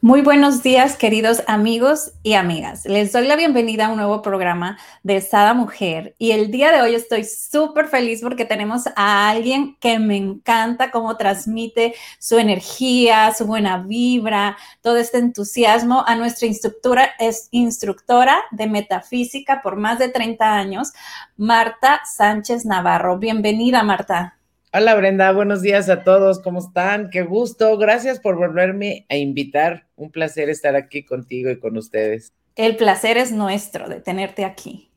Muy buenos días, queridos amigos y amigas. Les doy la bienvenida a un nuevo programa de Sada Mujer. Y el día de hoy estoy súper feliz porque tenemos a alguien que me encanta cómo transmite su energía, su buena vibra, todo este entusiasmo a nuestra instructora, es instructora de metafísica por más de 30 años, Marta Sánchez Navarro. Bienvenida, Marta. Hola Brenda, buenos días a todos, ¿cómo están? Qué gusto, gracias por volverme a invitar. Un placer estar aquí contigo y con ustedes. El placer es nuestro de tenerte aquí.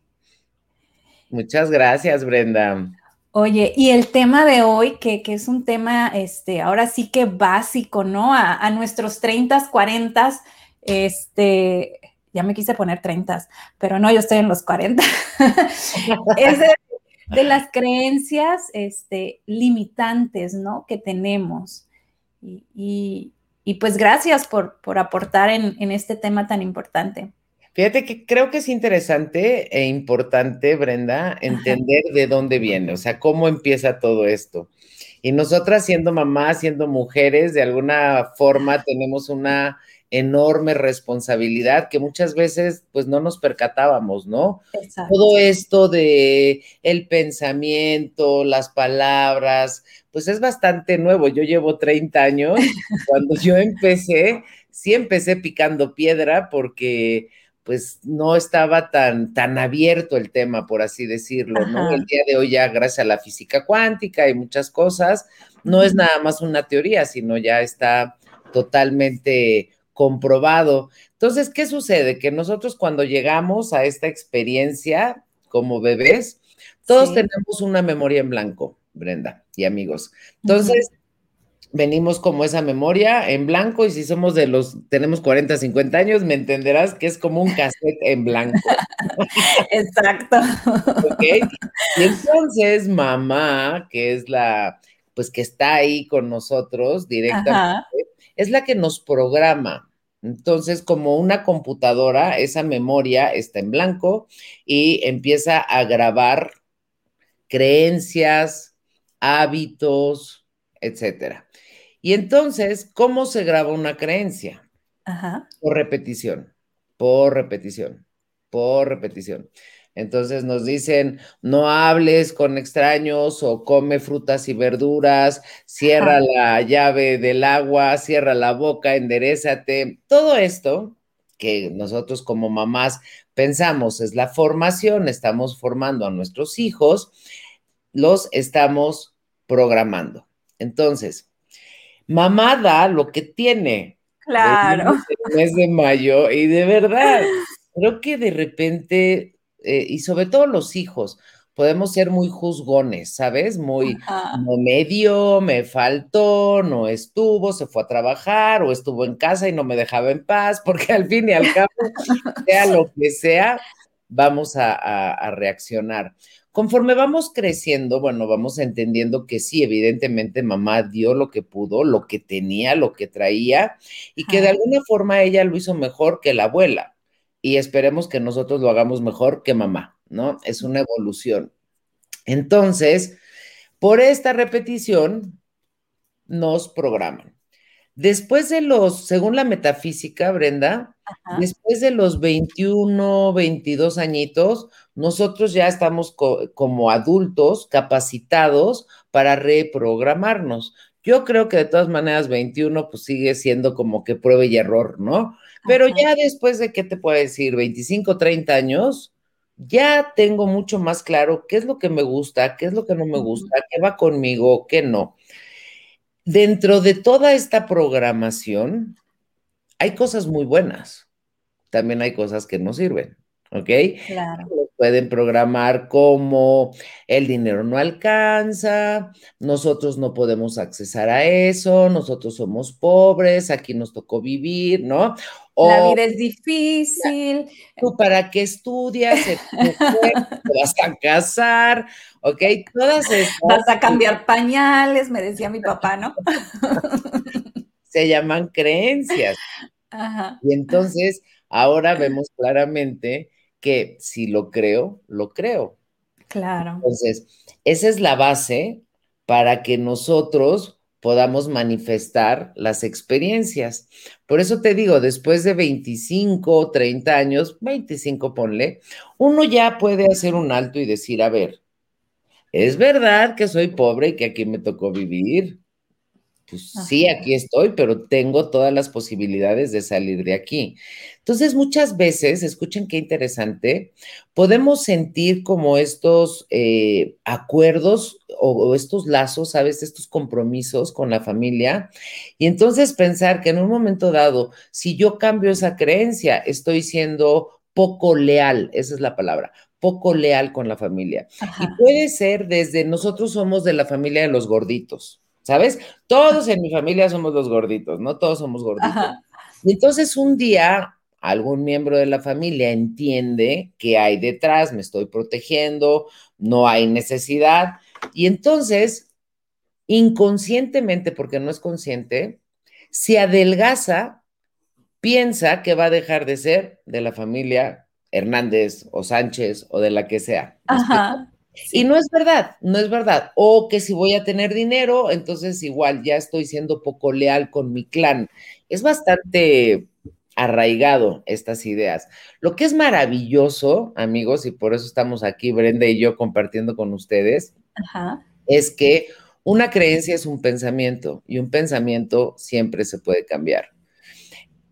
Muchas gracias, Brenda. Oye, y el tema de hoy, que, es un tema, este, ahora sí que básico, ¿no? A, nuestros 30, 40, este, ya me quise poner 30, pero no, yo estoy en los 40. es de las creencias este, limitantes, ¿no? Que tenemos. Y, pues gracias por, por aportar en, este tema tan importante. Fíjate que creo que es interesante e importante, Brenda, entender de dónde viene, o sea, cómo empieza todo esto. Y nosotras siendo mamás, siendo mujeres, de alguna forma tenemos una enorme responsabilidad que muchas veces pues no nos percatábamos, ¿no? Todo esto de el pensamiento, las palabras, pues es bastante nuevo. Yo llevo 30 años. Cuando yo empecé, sí empecé picando piedra porque pues no estaba tan, tan abierto el tema, por así decirlo, ¿no? El día de hoy ya gracias a la física cuántica y muchas cosas, no es nada más una teoría, sino ya está totalmente comprobado. Entonces, ¿qué sucede? Que nosotros cuando llegamos a esta experiencia como bebés, todos tenemos una memoria en blanco, Brenda y amigos. Entonces, venimos como esa memoria en blanco y si somos de los, tenemos 40, 50 años, me entenderás que es como un cassette en blanco. Exacto. ¿Ok? Y entonces mamá, que es la, pues que está ahí con nosotros directamente, es la que nos programa. Entonces, como una computadora, esa memoria está en blanco y empieza a grabar creencias, hábitos, etcétera. Y entonces, ¿cómo se graba una creencia? Por repetición, por repetición, por repetición. Entonces nos dicen, no hables con extraños o come frutas y verduras, cierra la llave del agua, cierra la boca, enderezate. Todo esto que nosotros como mamás pensamos es la formación, estamos formando a nuestros hijos, los estamos programando. Entonces, mamá da lo que tiene. Claro. El mes de mayo y de verdad, creo que de repente eh, y sobre todo los hijos, podemos ser muy juzgones, ¿sabes? Muy, no me dio, me faltó, no estuvo, se fue a trabajar o estuvo en casa y no me dejaba en paz, porque al fin y al cabo, sea lo que sea, vamos a, a reaccionar. Conforme vamos creciendo, bueno, vamos entendiendo que sí, evidentemente mamá dio lo que pudo, lo que tenía, lo que traía, y que de alguna forma ella lo hizo mejor que la abuela y esperemos que nosotros lo hagamos mejor que mamá, ¿no? Es una evolución. Entonces, por esta repetición, nos programan. Después de los, según la metafísica, Brenda, después de los 21, 22 añitos, nosotros ya estamos como adultos capacitados para reprogramarnos. Yo creo que de todas maneras 21 pues sigue siendo como que prueba y error, ¿no? Pero ya después de, ¿qué te puedo decir? 25, 30 años, ya tengo mucho más claro qué es lo que me gusta, qué es lo que no me gusta, qué va conmigo, qué no. Dentro de toda esta programación, hay cosas muy buenas, también hay cosas que no sirven, ¿ok? Claro. pueden programar como el dinero no alcanza, nosotros no podemos accesar a eso, nosotros somos pobres, aquí nos tocó vivir, ¿no? La vida es difícil. ¿Tú para qué estudias? ¿Te vas a casar? ¿Ok? Todas esas. Vas a cambiar pañales, me decía mi papá, ¿no? Se llaman creencias. Ajá. Y entonces, ahora vemos claramente que si lo creo, lo creo. Claro. Entonces, esa es la base para que nosotros podamos manifestar las experiencias. Por eso te digo, después de 25 o 30 años, 25 ponle, uno ya puede hacer un alto y decir, a ver, es verdad que soy pobre y que aquí me tocó vivir, pues sí, aquí estoy, pero tengo todas las posibilidades de salir de aquí. Entonces, muchas veces, escuchen qué interesante, podemos sentir como estos eh, acuerdos o, estos lazos, ¿sabes? Estos compromisos con la familia. Y entonces pensar que en un momento dado, si yo cambio esa creencia, estoy siendo poco leal, esa es la palabra, poco leal con la familia. Y puede ser desde nosotros somos de la familia de los gorditos. ¿Sabes? Todos en mi familia somos los gorditos, ¿no? Todos somos gorditos. Entonces un día algún miembro de la familia entiende que hay detrás, me estoy protegiendo, no hay necesidad. Y entonces, inconscientemente, porque no es consciente, se adelgaza, piensa que va a dejar de ser de la familia Hernández o Sánchez o de la que sea. Ajá. Y no es verdad, no es verdad. O que si voy a tener dinero, entonces igual ya estoy siendo poco leal con mi clan. Es bastante arraigado estas ideas. Lo que es maravilloso, amigos, y por eso estamos aquí, Brenda y yo, compartiendo con ustedes, es que una creencia es un pensamiento y un pensamiento siempre se puede cambiar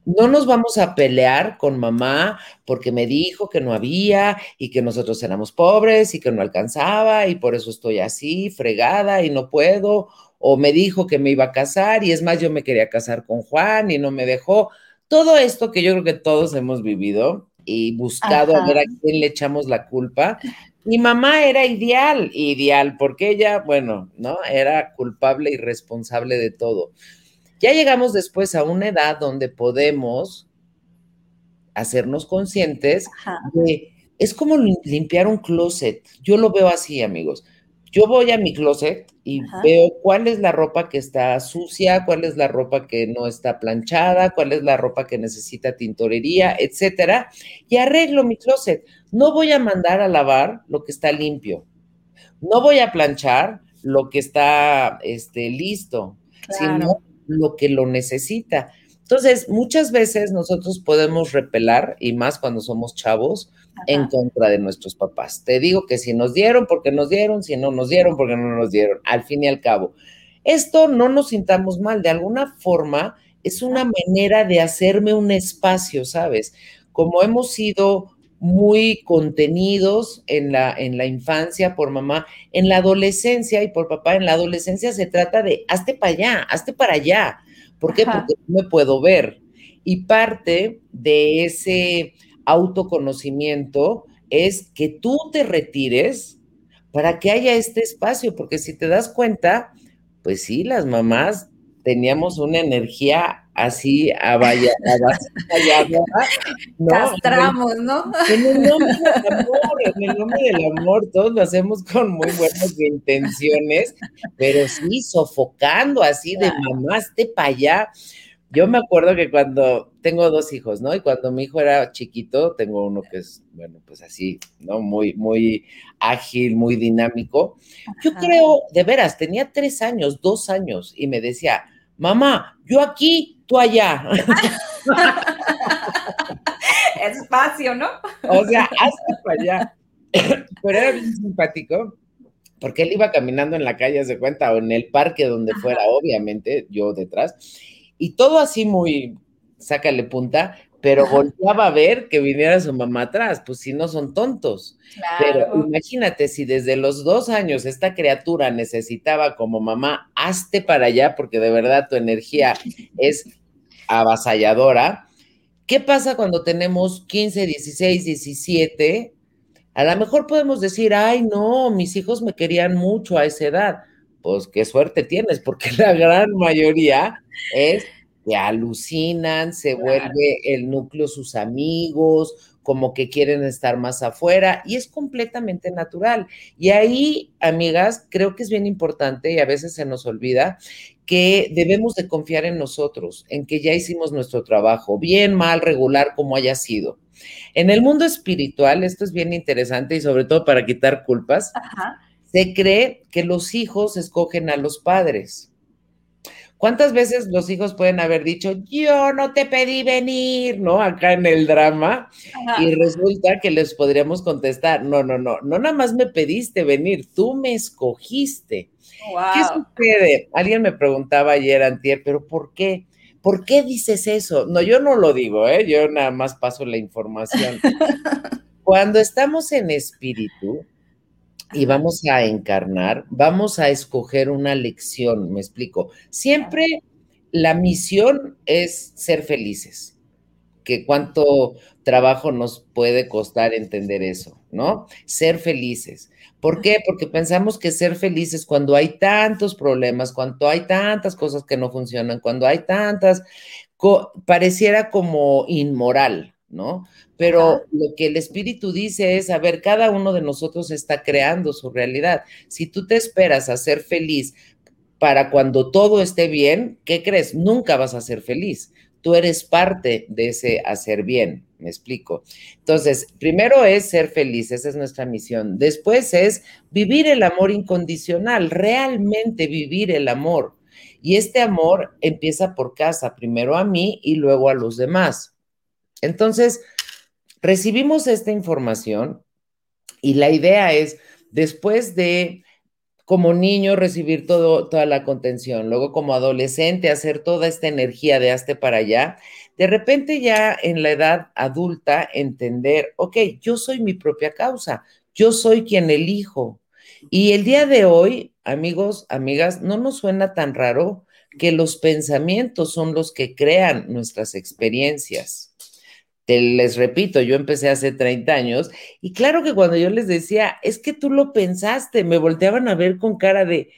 no nos vamos a pelear con mamá porque me dijo que no había y que nosotros éramos pobres y que no alcanzaba y por eso estoy así, fregada y no puedo, o me dijo que me iba a casar y es más, yo me quería casar con Juan y no me dejó. Todo esto que yo creo que todos hemos vivido y buscado a ver a quién le echamos la culpa. Mi mamá era ideal, ideal, porque ella, bueno, ¿no? Era culpable y responsable de todo. Ya llegamos después a una edad donde podemos hacernos conscientes de, es como limpiar un closet. Yo lo veo así, amigos. Yo voy a mi closet y veo cuál es la ropa que está sucia, cuál es la ropa que no está planchada, cuál es la ropa que necesita tintorería, etcétera, y arreglo mi closet. No voy a mandar a lavar lo que está limpio. No voy a planchar lo que está este, listo, sino lo que lo necesita. Entonces, muchas veces nosotros podemos repelar, y más cuando somos chavos, en contra de nuestros papás. Te digo que si nos dieron, porque nos dieron, si no nos dieron, porque no nos dieron, al fin y al cabo. Esto no nos sintamos mal, de alguna forma es una manera de hacerme un espacio, ¿sabes? Como hemos sido muy contenidos en la, en la infancia por mamá, en la adolescencia y por papá, en la adolescencia se trata de hazte para allá, hazte para allá. ¿Por qué? Porque no me puedo ver. Y parte de ese autoconocimiento es que tú te retires para que haya este espacio, porque si te das cuenta, pues sí, las mamás teníamos una energía así a vaya, a ¿no? Castramos, ¿no? En el nombre del amor, en el nombre del amor, todos lo hacemos con muy buenas intenciones, pero sí, sofocando así de mamás de para allá. Yo me acuerdo que cuando tengo dos hijos, ¿no? Y cuando mi hijo era chiquito, tengo uno que es, bueno, pues así, ¿no? Muy, muy ágil, muy dinámico. Yo creo, de veras, tenía tres años, dos años, y me decía, mamá, yo aquí, tú allá. Espacio, ¿no? O sea, hasta para allá. Pero era bien simpático, porque él iba caminando en la calle, se cuenta, o en el parque donde fuera, obviamente, yo detrás, y todo así muy, sácale punta, pero volteaba a ver que viniera su mamá atrás, pues si no son tontos. Pero imagínate si desde los dos años esta criatura necesitaba como mamá, hazte para allá, porque de verdad tu energía es avasalladora. ¿Qué pasa cuando tenemos 15, 16, 17? A lo mejor podemos decir, ay, no, mis hijos me querían mucho a esa edad. Pues qué suerte tienes, porque la gran mayoría es que alucinan, se vuelve el núcleo sus amigos, como que quieren estar más afuera y es completamente natural. Y ahí, amigas, creo que es bien importante y a veces se nos olvida que debemos de confiar en nosotros, en que ya hicimos nuestro trabajo, bien, mal, regular, como haya sido. En el mundo espiritual, esto es bien interesante y sobre todo para quitar culpas, se cree que los hijos escogen a los padres. ¿Cuántas veces los hijos pueden haber dicho, yo no te pedí venir, ¿no? Acá en el drama. Y resulta que les podríamos contestar, no, no, no, no nada más me pediste venir, tú me escogiste. ¿Qué sucede? Alguien me preguntaba ayer, Antier, pero ¿por qué? ¿Por qué dices eso? No, yo no lo digo, ¿eh? Yo nada más paso la información. Cuando estamos en espíritu, y vamos a encarnar, vamos a escoger una lección, me explico. Siempre la misión es ser felices, que cuánto trabajo nos puede costar entender eso, ¿no? Ser felices. ¿Por qué? Porque pensamos que ser felices cuando hay tantos problemas, cuando hay tantas cosas que no funcionan, cuando hay tantas, pareciera como inmoral, ¿no? Pero lo que el espíritu dice es, a ver, cada uno de nosotros está creando su realidad. Si tú te esperas a ser feliz para cuando todo esté bien, ¿qué crees? Nunca vas a ser feliz. Tú eres parte de ese hacer bien, me explico. Entonces, primero es ser feliz, esa es nuestra misión. Después es vivir el amor incondicional, realmente vivir el amor. Y este amor empieza por casa, primero a mí y luego a los demás. Entonces, recibimos esta información y la idea es, después de como niño recibir toda la contención, luego como adolescente hacer toda esta energía de hazte para allá, de repente ya en la edad adulta entender, ok, yo soy mi propia causa, yo soy quien elijo. Y el día de hoy, amigos, amigas, no nos suena tan raro que los pensamientos son los que crean nuestras experiencias les repito, yo empecé hace 30 años y claro que cuando yo les decía, es que tú lo pensaste, me volteaban a ver con cara de,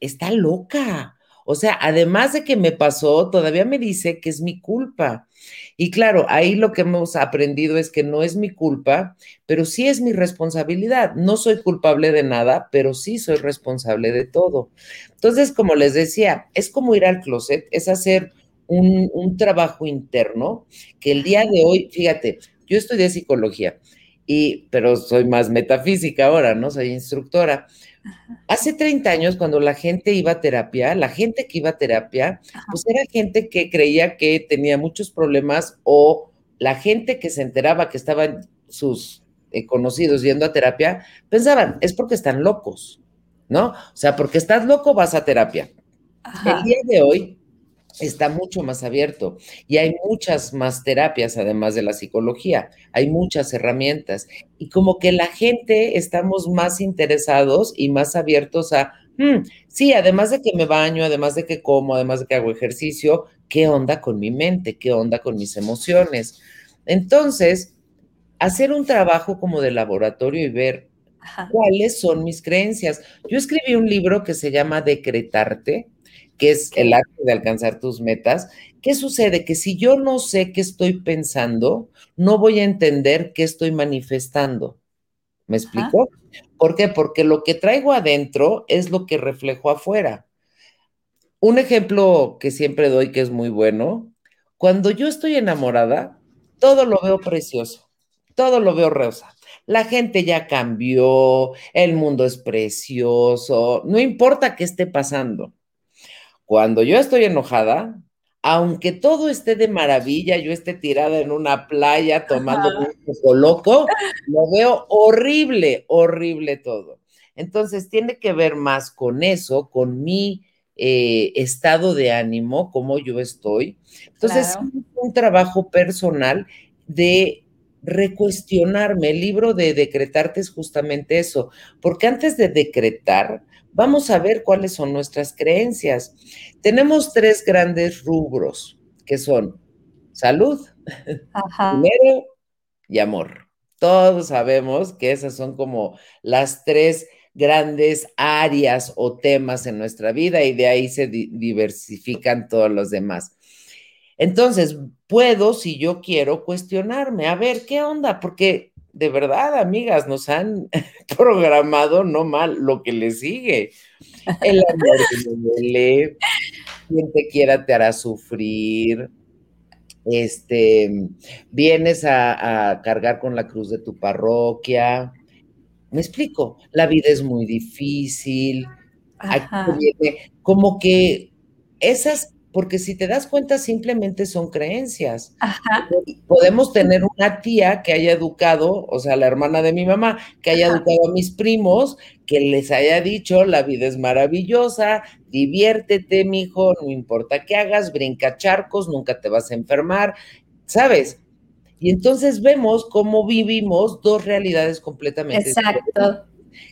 está loca. O sea, además de que me pasó, todavía me dice que es mi culpa. Y claro, ahí lo que hemos aprendido es que no es mi culpa, pero sí es mi responsabilidad. No soy culpable de nada, pero sí soy responsable de todo. Entonces, como les decía, es como ir al closet, es hacer un, trabajo interno que el día de hoy, fíjate, yo estudié psicología, y, pero soy más metafísica ahora, ¿no? Soy instructora. Hace 30 años, cuando la gente iba a terapia, la gente que iba a terapia, pues era gente que creía que tenía muchos problemas o la gente que se enteraba que estaban sus eh, conocidos yendo a terapia, pensaban, es porque están locos, ¿no? O sea, porque estás loco vas a terapia. El día de hoy, está mucho más abierto y hay muchas más terapias además de la psicología, hay muchas herramientas y como que la gente estamos más interesados y más abiertos a, hmm, sí, además de que me baño, además de que como, además de que hago ejercicio, ¿qué onda con mi mente? ¿Qué onda con mis emociones? Entonces, hacer un trabajo como de laboratorio y ver cuáles son mis creencias. Yo escribí un libro que se llama Decretarte, que es el arte de alcanzar tus metas, ¿qué sucede? Que si yo no sé qué estoy pensando, no voy a entender qué estoy manifestando. ¿Me explico? ¿Por qué? Porque lo que traigo adentro es lo que reflejo afuera. Un ejemplo que siempre doy que es muy bueno, cuando yo estoy enamorada, todo lo veo precioso, todo lo veo rosa. La gente ya cambió, el mundo es precioso, no importa qué esté pasando. Cuando yo estoy enojada, aunque todo esté de maravilla, yo esté tirada en una playa tomando un poco loco, lo veo horrible, horrible todo. Entonces tiene que ver más con eso, con mi eh, estado de ánimo, cómo yo estoy. Entonces, es un trabajo personal de recuestionarme. El libro de decretarte es justamente eso, porque antes de decretar, vamos a ver cuáles son nuestras creencias. Tenemos tres grandes rubros, que son salud, Dinero y amor. Todos sabemos que esas son como las tres grandes áreas o temas en nuestra vida y de ahí se diversifican todos los demás. Entonces, puedo, si yo quiero, cuestionarme, a ver, ¿qué onda? Porque de verdad, amigas, nos han programado no mal lo que le sigue. El amor que duele, quien te quiera te hará sufrir. Este, vienes a, cargar con la cruz de tu parroquia. Me explico, la vida es muy difícil. como que esas porque si te das cuenta simplemente son creencias. Podemos tener una tía que haya educado, o sea, la hermana de mi mamá, que haya educado a mis primos, que les haya dicho, la vida es maravillosa, diviértete, mijo, no importa qué hagas, brinca charcos, nunca te vas a enfermar, ¿sabes? Y entonces vemos cómo vivimos dos realidades completamente Exacto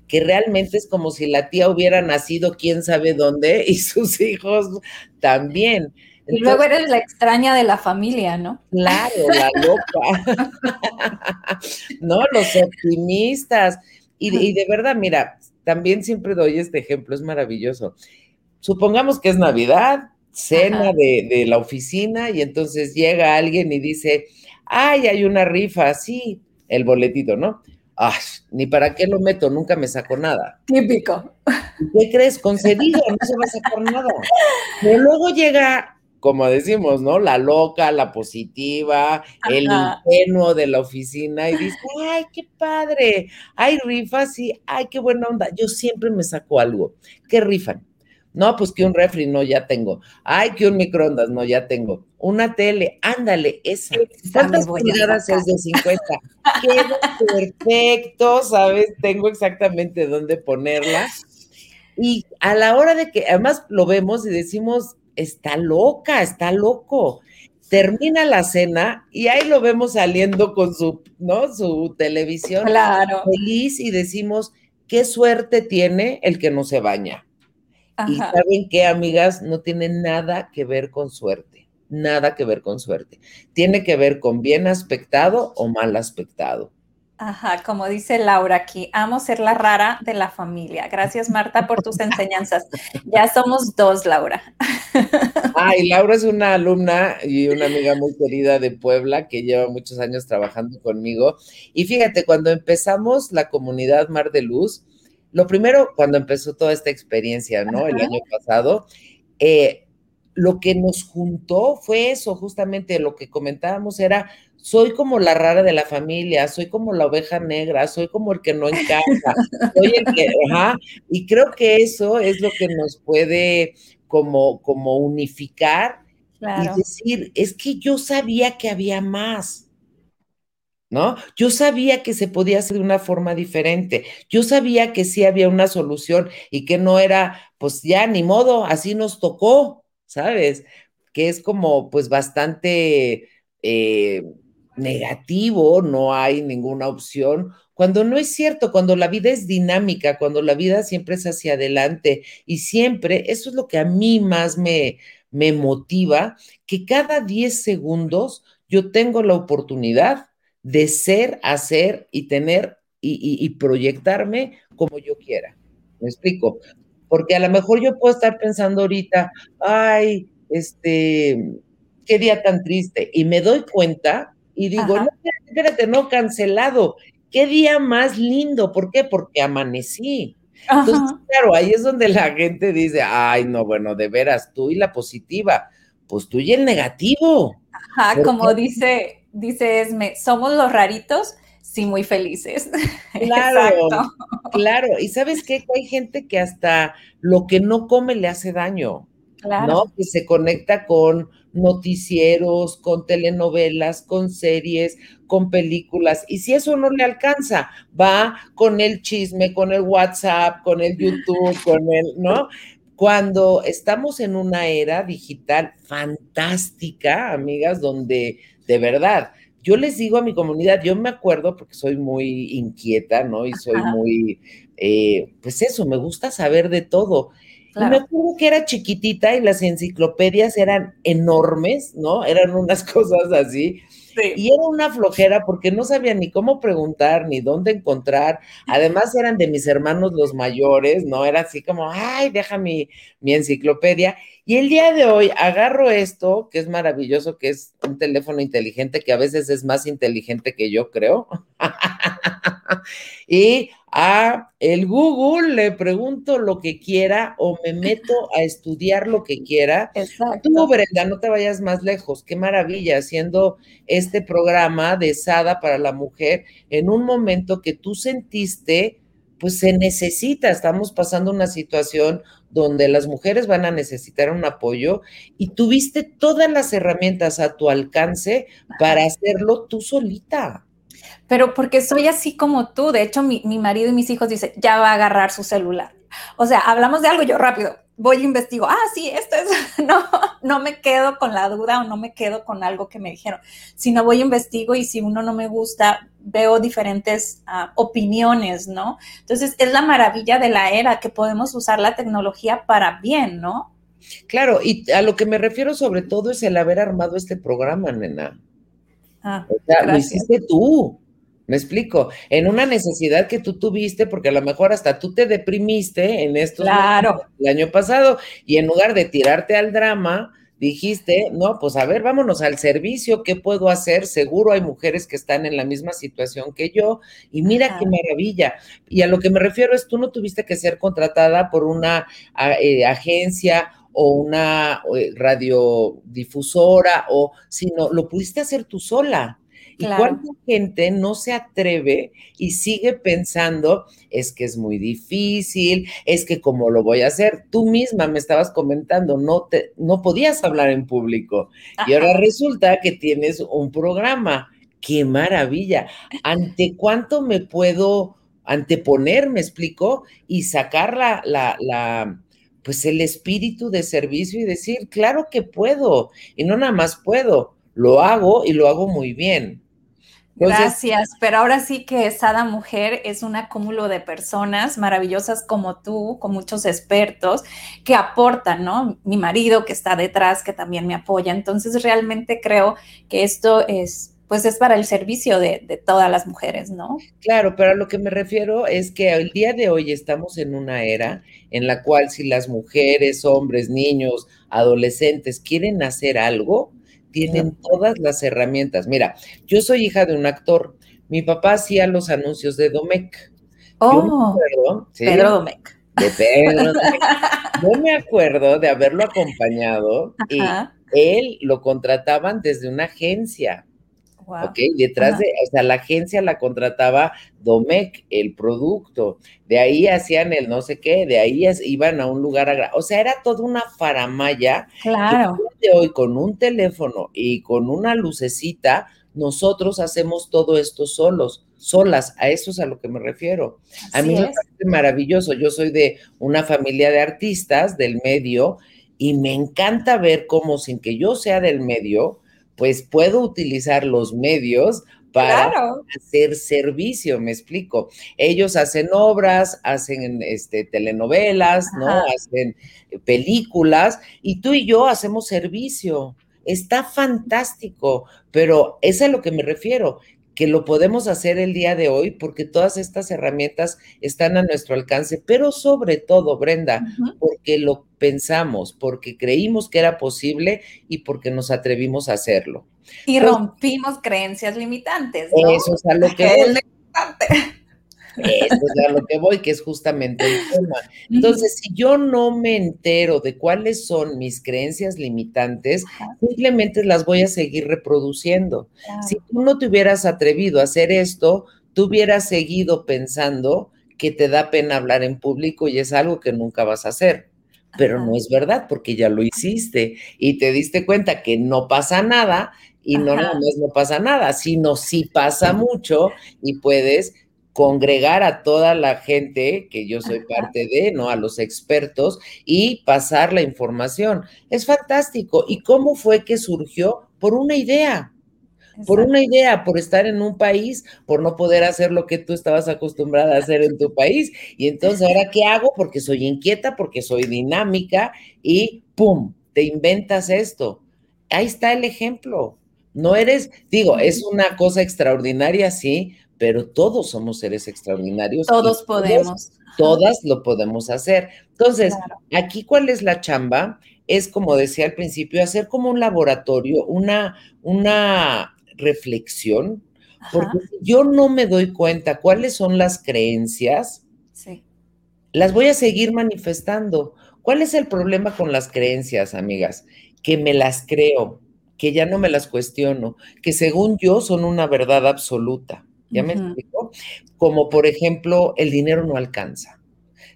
que realmente es como si la tía hubiera nacido quién sabe dónde y sus hijos también. y luego eres la extraña de la familia, ¿no? Claro, la loca. no, los optimistas. Y, de verdad, mira, también siempre doy este ejemplo, es maravilloso. Supongamos que es Navidad, cena de, de, la oficina y entonces llega alguien y dice, ay, hay una rifa, sí, el boletito, ¿no? Ay, ni para qué lo meto, nunca me saco nada. Típico. ¿Qué crees? Concedido, no se va a sacar nada. Pero luego llega, como decimos, ¿no? La loca, la positiva, el ingenuo de la oficina y dice, ay, qué padre, hay rifas y, ay, qué buena onda. Yo siempre me saco algo. ¿Qué rifan? No, pues que un refri, no, ya tengo. Ay, que un microondas, no, ya tengo. Una tele, ándale, esa. ¿Cuántas pulgadas es de 50? Queda perfecto, ¿sabes? Tengo exactamente dónde ponerla. Y a la hora de que, además lo vemos y decimos, está loca, está loco. Termina la cena y ahí lo vemos saliendo con su, ¿no? Su televisión. Claro. Feliz y decimos, qué suerte tiene el que no se baña. Y saben que, amigas, no tiene nada que ver con suerte, nada que ver con suerte. Tiene que ver con bien aspectado o mal aspectado. Ajá, como dice Laura aquí, amo ser la rara de la familia. Gracias, Marta, por tus enseñanzas. Ya somos dos, Laura. Ay, Laura es una alumna y una amiga muy querida de Puebla que lleva muchos años trabajando conmigo. Y fíjate, cuando empezamos la comunidad Mar de Luz, lo primero, cuando empezó toda esta experiencia, ¿no? El año pasado, eh, lo que nos juntó fue eso, justamente lo que comentábamos era, soy como la rara de la familia, soy como la oveja negra, soy como el que no encaja, soy el que, ajá, y creo que eso es lo que nos puede como, como unificar y decir, es que yo sabía que había más. ¿No? Yo sabía que se podía hacer de una forma diferente. Yo sabía que sí había una solución y que no era, pues ya ni modo, así nos tocó, ¿sabes? Que es como, pues bastante eh, negativo, no hay ninguna opción, cuando no es cierto, cuando la vida es dinámica, cuando la vida siempre es hacia adelante y siempre, eso es lo que a mí más me, me motiva, que cada 10 segundos yo tengo la oportunidad de ser, hacer y tener y, proyectarme como yo quiera. ¿Me explico? Porque a lo mejor yo puedo estar pensando ahorita, ay, este, qué día tan triste. Y me doy cuenta y digo, no, espérate, no, cancelado. Qué día más lindo. ¿Por qué? Porque amanecí. Entonces, claro, ahí es donde la gente dice, ay, no, bueno, de veras, tú y la positiva, pues tú y el negativo. Ajá, como dice dice Esme, somos los raritos, sí, muy felices. Claro, claro. Y sabes qué? Que hay gente que hasta lo que no come le hace daño. Claro. ¿no? Que se conecta con noticieros, con telenovelas, con series, con películas. Y si eso no le alcanza, va con el chisme, con el WhatsApp, con el YouTube, con el, ¿no? Cuando estamos en una era digital fantástica, amigas, donde de verdad. Yo les digo a mi comunidad, yo me acuerdo porque soy muy inquieta, ¿no? Y soy muy, eh, pues eso, me gusta saber de todo. Y me acuerdo que era chiquitita y las enciclopedias eran enormes, ¿no? Eran unas cosas así. Y era una flojera porque no sabía ni cómo preguntar, ni dónde encontrar. Además eran de mis hermanos los mayores, ¿no? Era así como, ay, deja mi, mi enciclopedia. Y el día de hoy agarro esto, que es maravilloso, que es un teléfono inteligente, que a veces es más inteligente que yo, creo. y a el Google le pregunto lo que quiera o me meto a estudiar lo que quiera. Exacto. Tú, Brenda, no te vayas más lejos. Qué maravilla haciendo este programa de Sada para la mujer en un momento que tú sentiste pues se necesita, estamos pasando una situación donde las mujeres van a necesitar un apoyo y tuviste todas las herramientas a tu alcance para hacerlo tú solita. Pero porque soy así como tú, de hecho mi, mi marido y mis hijos dicen, ya va a agarrar su celular. O sea, hablamos de algo, yo rápido, voy a investigo, ah, sí, esto es, no, no me quedo con la duda o no me quedo con algo que me dijeron, sino voy a investigo y si uno no me gusta, veo diferentes ah, opiniones, ¿no? Entonces, es la maravilla de la era que podemos usar la tecnología para bien, ¿no? Claro, y a lo que me refiero sobre todo es el haber armado este programa, nena. Ah, o sea, lo hiciste tú. Me explico, en una necesidad que tú tuviste, porque a lo mejor hasta tú te deprimiste en estos claro. el año pasado, y en lugar de tirarte al drama, dijiste, no, pues a ver, vámonos al servicio, ¿qué puedo hacer? Seguro hay mujeres que están en la misma situación que yo, y mira qué maravilla. Y a lo que me refiero es, tú no tuviste que ser contratada por una eh, agencia o una eh, radiodifusora, o sino lo pudiste hacer tú sola. ¿Y cuánta gente no se atreve y sigue pensando, es que es muy difícil, es que cómo lo voy a hacer? Tú misma me estabas comentando, no, te, no podías hablar en público y ahora resulta que tienes un programa. ¡Qué maravilla! ¿Ante cuánto me puedo anteponer, me explico, y sacar la, la, la pues el espíritu de servicio y decir, claro que puedo, y no nada más puedo, lo hago y lo hago muy bien. Gracias, pero ahora sí que Sada Mujer es un acúmulo de personas maravillosas como tú, con muchos expertos que aportan, ¿no? Mi marido que está detrás, que también me apoya. Entonces, realmente creo que esto es pues es para el servicio de, de, todas las mujeres, ¿no? Claro, pero a lo que me refiero es que el día de hoy estamos en una era en la cual si las mujeres, hombres, niños, adolescentes quieren hacer algo, tienen todas las herramientas. Mira, yo soy hija de un actor. Mi papá hacía los anuncios de Domec. Oh, Pedro Domecq. De Pedro Yo me acuerdo de haberlo acompañado y él lo contrataban desde una agencia. Ok, detrás de, o sea, la agencia la contrataba Domec, el producto, de ahí hacían el no sé qué, de ahí iban a un lugar, a, o sea, era toda una faramaya. Claro. De hoy con un teléfono y con una lucecita, nosotros hacemos todo esto solos, solas, a eso es a lo que me refiero. a mí me parece maravilloso, yo soy de una familia de artistas del medio y me encanta ver cómo sin que yo sea del medio, pues puedo utilizar los medios para hacer servicio, me explico. Ellos hacen obras, hacen este, telenovelas, ¿no? Hacen películas y tú y yo hacemos servicio. Está fantástico, pero es a lo que me refiero que lo podemos hacer el día de hoy porque todas estas herramientas están a nuestro alcance, pero sobre todo, Brenda, porque lo pensamos, porque creímos que era posible y porque nos atrevimos a hacerlo. Y rompimos creencias limitantes. ¿no? Eso es a lo que... Eso es a lo que voy, que es justamente el tema. Entonces, si yo no me entero de cuáles son mis creencias limitantes, simplemente las voy a seguir reproduciendo. Si tú no te hubieras atrevido a hacer esto, tú hubieras seguido pensando que te da pena hablar en público y es algo que nunca vas a hacer. Pero no es verdad porque ya lo hiciste y te diste cuenta que no pasa nada y no no, no pasa nada, sino sí pasa mucho y puedes congregar a toda la gente que yo soy parte de, ¿no? A los expertos y pasar la información. Es fantástico. ¿Y cómo fue que surgió? Por una idea. Por una idea, por estar en un país, por no poder hacer lo que tú estabas acostumbrada a hacer en tu país. Y entonces, ¿ahora qué hago? Porque soy inquieta, porque soy dinámica y ¡pum! Te inventas esto. Ahí está el ejemplo No eres, digo, es una cosa extraordinaria, sí, pero todos somos seres extraordinarios. Todos podemos. Todas, lo podemos hacer. Entonces, aquí, ¿cuál es la chamba? Es, como decía al principio, hacer como un laboratorio, una, una reflexión, porque yo no me doy cuenta cuáles son las creencias, las voy a seguir manifestando. ¿Cuál es el problema con las creencias, amigas? Que me las creo, que ya no me las cuestiono, que según yo son una verdad absoluta. ¿Ya me explico? Como por ejemplo, el dinero no alcanza.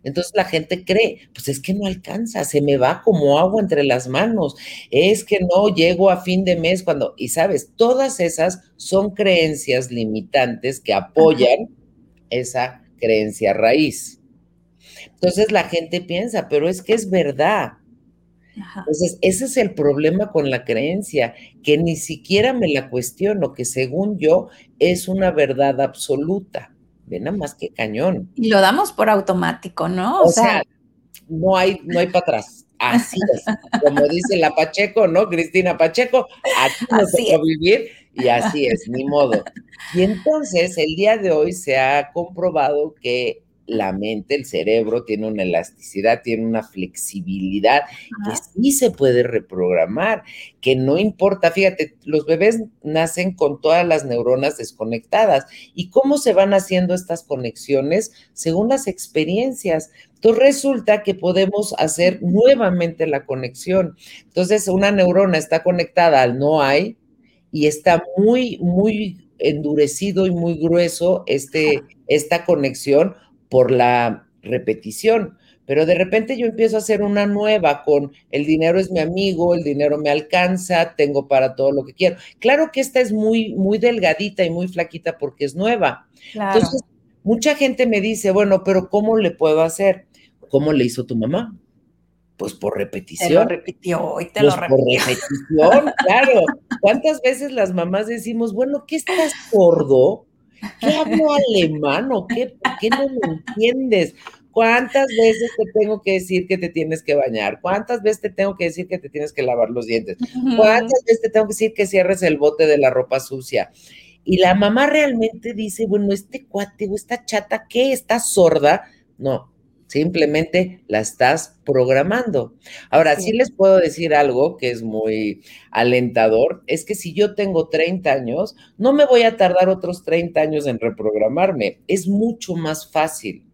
Entonces la gente cree, pues es que no alcanza, se me va como agua entre las manos, es que no llego a fin de mes cuando, y sabes, todas esas son creencias limitantes que apoyan esa creencia raíz. Entonces la gente piensa, pero es que es verdad. Entonces, ese es el problema con la creencia, que ni siquiera me la cuestiono, que según yo es una verdad absoluta. Ve nada más que cañón. Y lo damos por automático, ¿no? O, sea, no hay, no hay para atrás. Así es. Como dice la Pacheco, ¿no? Cristina Pacheco, aquí nos toca vivir y así es, ni modo. Y entonces, el día de hoy se ha comprobado que la mente, el cerebro tiene una elasticidad, tiene una flexibilidad que sí se puede reprogramar, que no importa, fíjate, los bebés nacen con todas las neuronas desconectadas. Y cómo se van haciendo estas conexiones según las experiencias. Entonces resulta que podemos hacer nuevamente la conexión. Entonces una neurona está conectada al no hay y está muy, muy endurecido y muy grueso este, esta conexión por la repetición. Pero de repente yo empiezo a hacer una nueva con el dinero es mi amigo, el dinero me alcanza, tengo para todo lo que quiero. Claro que esta es muy, muy delgadita y muy flaquita porque es nueva. Entonces, mucha gente me dice, bueno, pero ¿cómo le puedo hacer? ¿Cómo le hizo tu mamá? Pues por repetición. Te lo repitió y te lo repitió. Por repetición, claro. ¿Cuántas veces las mamás decimos, bueno, ¿qué estás sordo? ¿Qué hablo alemán o qué? ¿Por qué no me entiendes? ¿Cuántas veces te tengo que decir que te tienes que bañar? ¿Cuántas veces te tengo que decir que te tienes que lavar los dientes? ¿Cuántas veces te tengo que decir que cierres el bote de la ropa sucia? Y la mamá realmente dice, bueno, este cuate o esta chata, ¿qué? ¿Está sorda? No, simplemente la estás programando. Ahora, sí. les puedo decir algo que es muy alentador, es que si yo tengo 30 años, no me voy a tardar otros 30 años en reprogramarme, es mucho más fácil.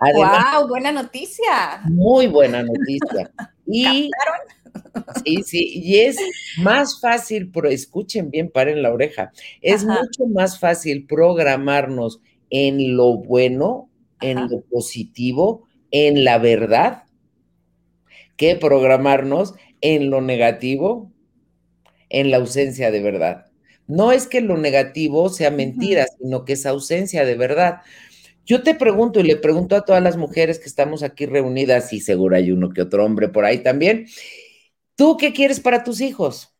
¡Wow! Buena noticia. Muy buena noticia. Y Sí, sí, y es más fácil, pero escuchen bien, paren la oreja, es mucho más fácil programarnos en lo bueno en lo positivo, en la verdad, que programarnos en lo negativo, en la ausencia de verdad. No es que lo negativo sea mentira, sino que es ausencia de verdad. Yo te pregunto y le pregunto a todas las mujeres que estamos aquí reunidas, y seguro hay uno que otro hombre por ahí también, ¿tú qué quieres para tus hijos?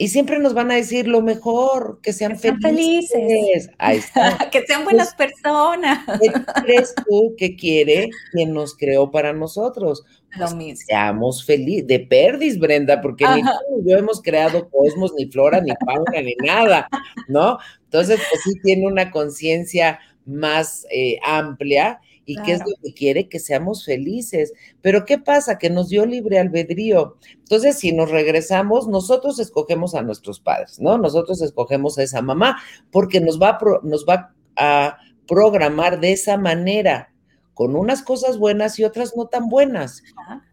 Y siempre nos van a decir lo mejor, que sean, felices. Ahí está. que sean buenas personas. ¿Qué crees tú que quiere quien nos creó para nosotros? Lo pues mismo. Seamos felices. De perdis, Brenda, porque ni tú ni yo hemos creado cosmos, ni flora, ni fauna, ni nada, ¿no? Entonces, pues sí tiene una conciencia más eh, amplia y qué es lo que quiere, que seamos felices. Pero ¿qué pasa? Que nos dio libre albedrío. Entonces, si nos regresamos, nosotros escogemos a nuestros padres, ¿no? Nosotros escogemos a esa mamá porque nos va a, nos va a programar de esa manera, con unas cosas buenas y otras no tan buenas.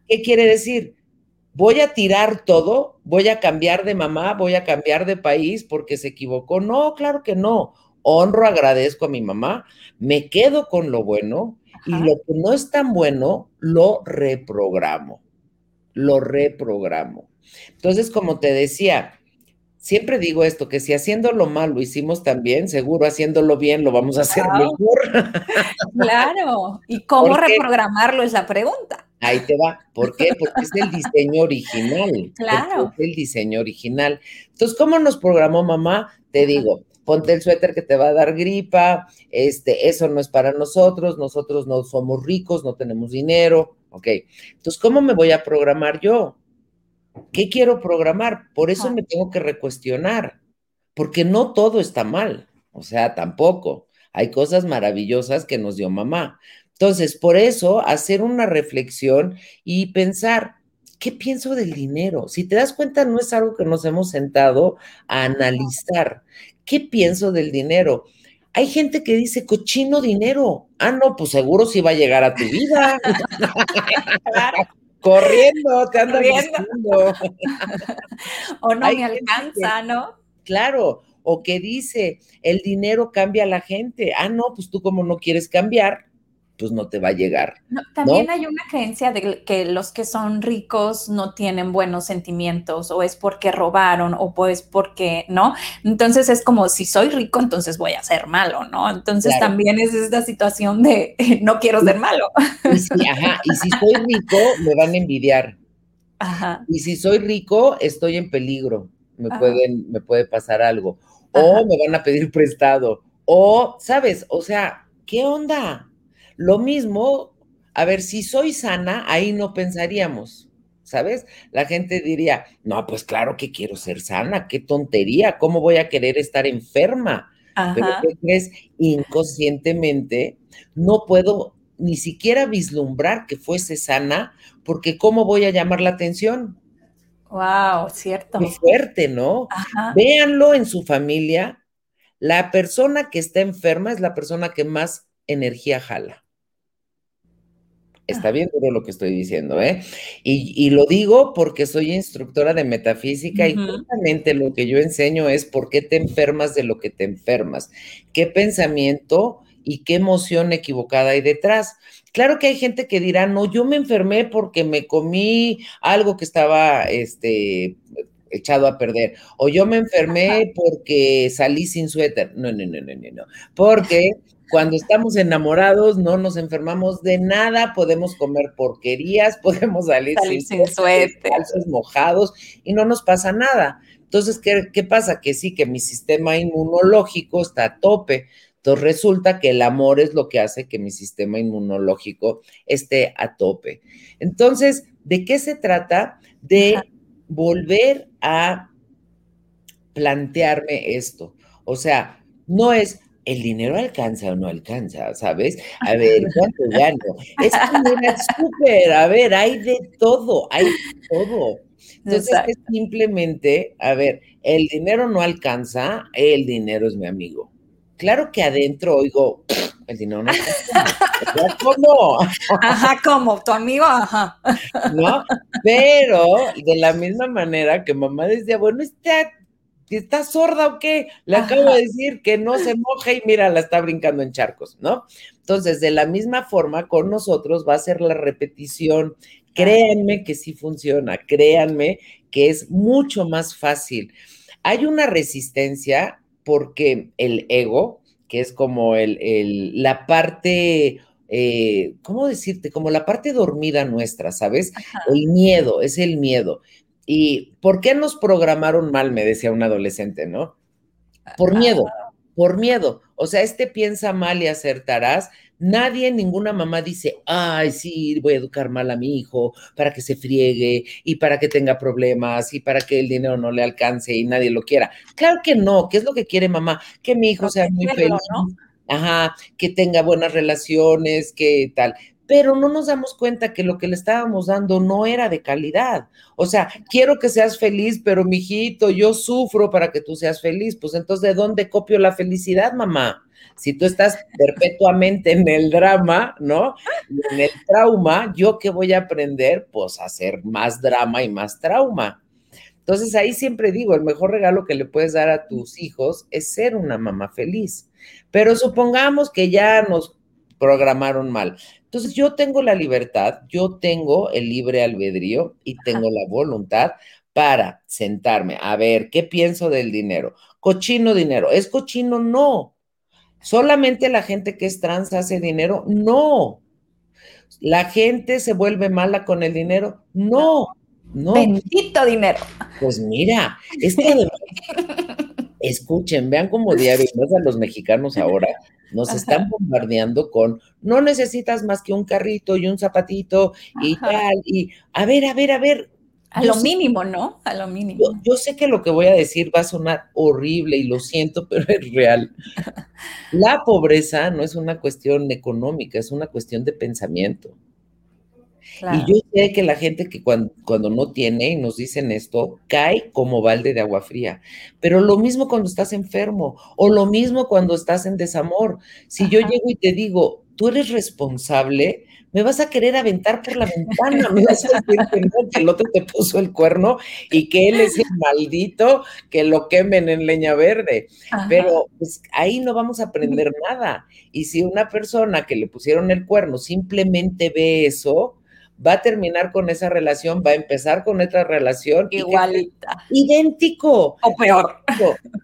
¿Qué quiere decir? voy a tirar todo, voy a cambiar de mamá, voy a cambiar de país porque se equivocó. No, claro que no. Honro, agradezco a mi mamá, me quedo con lo bueno y lo que no es tan bueno, lo reprogramo. Lo reprogramo. Entonces, como te decía, siempre digo esto, que si haciéndolo mal lo hicimos también, seguro haciéndolo bien lo vamos a hacer mejor. Claro. ¿Y cómo reprogramarlo es la pregunta? Ahí te va. ¿Por qué? Porque es el diseño original. Claro. Es el diseño original. Entonces, ¿cómo nos programó mamá? Te digo, ponte el suéter que te va a dar gripa, este, eso no es para nosotros, nosotros no somos ricos, no tenemos dinero, ok. Entonces, ¿cómo me voy a programar yo? ¿Qué quiero programar? Por eso me tengo que recuestionar, porque no todo está mal, o sea, tampoco. Hay cosas maravillosas que nos dio mamá. Entonces, por eso, hacer una reflexión y pensar, ¿qué pienso del dinero? Si te das cuenta, no es algo que nos hemos sentado a analizar. ¿Qué pienso del dinero? Hay gente que dice cochino dinero. Ah, no, pues seguro sí va a llegar a tu vida. Corriendo, te ando Corriendo. o no me alcanza, ¿no? Claro, o que dice, el dinero cambia a la gente. Ah, no, pues tú como no quieres cambiar, pues no te va a llegar. también hay una creencia de que los que son ricos no tienen buenos sentimientos o es porque robaron o pues porque, ¿no? Entonces es como si soy rico, entonces voy a ser malo, ¿no? Entonces también es esta situación de no quiero ser malo. Y si, ajá, y si soy rico, me van a envidiar. Ajá. Y si soy rico, estoy en peligro. Me, pueden, me puede pasar algo. O me van a pedir prestado. O, ¿sabes? O sea, ¿qué onda? Lo mismo, a ver, si soy sana, ahí no pensaríamos, ¿sabes? La gente diría, no, pues claro que quiero ser sana, qué tontería, ¿cómo voy a querer estar enferma? Pero ¿qué crees? Inconscientemente no puedo ni siquiera vislumbrar que fuese sana, porque ¿cómo voy a llamar la atención? Wow, cierto. Qué fuerte, ¿no? Véanlo en su familia. La persona que está enferma es la persona que más energía jala. Está bien duro lo que estoy diciendo, ¿eh? Y, lo digo porque soy instructora de metafísica y justamente lo que yo enseño es por qué te enfermas de lo que te enfermas, qué pensamiento y qué emoción equivocada hay detrás. Claro que hay gente que dirá, no, yo me enfermé porque me comí algo que estaba, este, echado a perder. O yo me enfermé porque salí sin suéter. No, no, no, no, no, no. Porque cuando estamos enamorados no nos enfermamos de nada, podemos comer porquerías, podemos salir, sin, suerte, mojados y no nos pasa nada. Entonces, ¿qué, ¿qué pasa? Que sí, que mi sistema inmunológico está a tope. Entonces resulta que el amor es lo que hace que mi sistema inmunológico esté a tope. Entonces, ¿de qué se trata? De volver a plantearme esto. O sea, no es, el dinero alcanza o no alcanza, ¿sabes? A ver, ¿cuánto gano? Es que súper, a ver, hay de todo, hay de todo. Entonces es simplemente, a ver, el dinero no alcanza, el dinero es mi amigo. Claro que adentro oigo, el dinero no alcanza. ¿Cómo? Ajá, ¿cómo? Tu amigo, ajá. ¿No? Pero de la misma manera que mamá decía, bueno, este ¿Está sorda o qué? Le acabo de decir que no se moja y mira, la está brincando en charcos, ¿no? Entonces, de la misma forma, con nosotros va a ser la repetición. Créanme que sí funciona, créanme que es mucho más fácil. Hay una resistencia porque el ego, que es como el, la parte eh, ¿cómo decirte? Como la parte dormida nuestra, ¿sabes? El miedo, es el miedo. ¿Y por qué nos programaron mal? Me decía un adolescente, ¿no? Por miedo, por miedo. O sea, este piensa mal y acertarás. Nadie, ninguna mamá dice, ay, sí, voy a educar mal a mi hijo para que se friegue y para que tenga problemas y para que el dinero no le alcance y nadie lo quiera. Claro que no. ¿Qué es lo que quiere mamá? Que mi hijo sea muy feliz. Ajá, que tenga buenas relaciones, que tal pero no nos damos cuenta que lo que le estábamos dando no era de calidad. O sea, quiero que seas feliz, pero mijito, yo sufro para que tú seas feliz. Pues entonces, ¿de dónde copio la felicidad, mamá? Si tú estás perpetuamente en el drama, ¿no? En el trauma, ¿yo qué voy a aprender? Pues a hacer más drama y más trauma. Entonces ahí siempre digo, el mejor regalo que le puedes dar a tus hijos es ser una mamá feliz. Pero supongamos que ya nos programaron mal. Entonces yo tengo la libertad, yo tengo el libre albedrío y tengo la voluntad para sentarme a ver qué pienso del dinero. Cochino dinero, ¿es cochino? No. Solamente la gente que es trans hace dinero, no. La gente se vuelve mala con el dinero, no. No. Bendito dinero. Pues mira, es que escuchen, vean cómo diario, a los mexicanos ahora, nos están bombardeando con, no necesitas más que un carrito y un zapatito y tal, y a ver, a ver, a ver, A lo mínimo, ¿no? A lo mínimo. Yo, sé que lo que voy a decir va a sonar horrible y lo siento, pero es real. La pobreza no es una cuestión económica, es una cuestión de pensamiento. Y yo sé que la gente que cuando, cuando, no tiene y nos dicen esto, cae como balde de agua fría. Pero lo mismo cuando estás enfermo o lo mismo cuando estás en desamor. Si yo llego y te digo, tú eres responsable, me vas a querer aventar por la ventana, me vas a decir que no, que el otro te puso el cuerno y que él es el maldito, que lo quemen en leña verde. Pero pues ahí no vamos a aprender nada. Y si una persona que le pusieron el cuerno simplemente ve eso, va a terminar con esa relación, va a empezar con otra relación. Igualita. idéntico. O peor.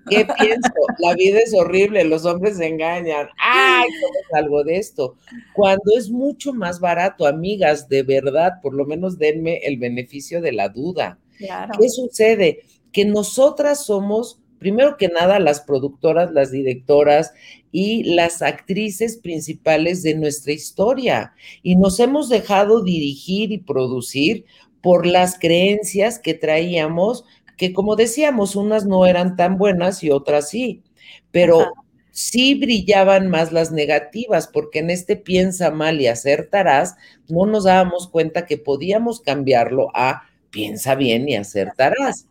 ¿Qué pienso? La vida es horrible, los hombres se engañan. ¡Ay, cómo salgo de esto! Cuando es mucho más barato, amigas, de verdad, por lo menos denme el beneficio de la duda. Claro. ¿Qué sucede? Que nosotras somos primero que nada las productoras, las directoras y las actrices principales de nuestra historia. Y nos hemos dejado dirigir y producir por las creencias que traíamos, que como decíamos, unas no eran tan buenas y otras sí, pero sí brillaban más las negativas, porque en este piensa mal y acertarás, no nos dábamos cuenta que podíamos cambiarlo a piensa bien y acertarás.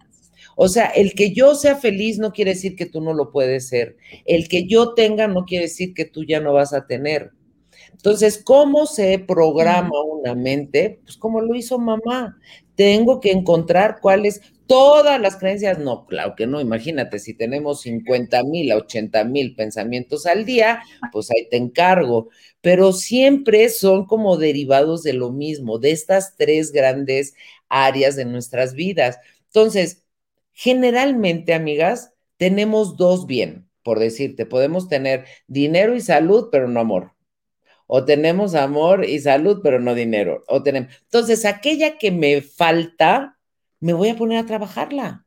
O sea, el que yo sea feliz no quiere decir que tú no lo puedes ser. El que yo tenga no quiere decir que tú ya no vas a tener. Entonces, ¿cómo se programa una mente? Pues como lo hizo mamá. Tengo que encontrar cuáles, todas las creencias, no, claro que no, imagínate, si tenemos 50 mil a 80 mil pensamientos al día, pues ahí te encargo, pero siempre son como derivados de lo mismo, de estas tres grandes áreas de nuestras vidas. Entonces, Generalmente, amigas, tenemos dos bien, por decirte, podemos tener dinero y salud, pero no amor. O tenemos amor y salud, pero no dinero. O tenemos... Entonces, aquella que me falta, me voy a poner a trabajarla.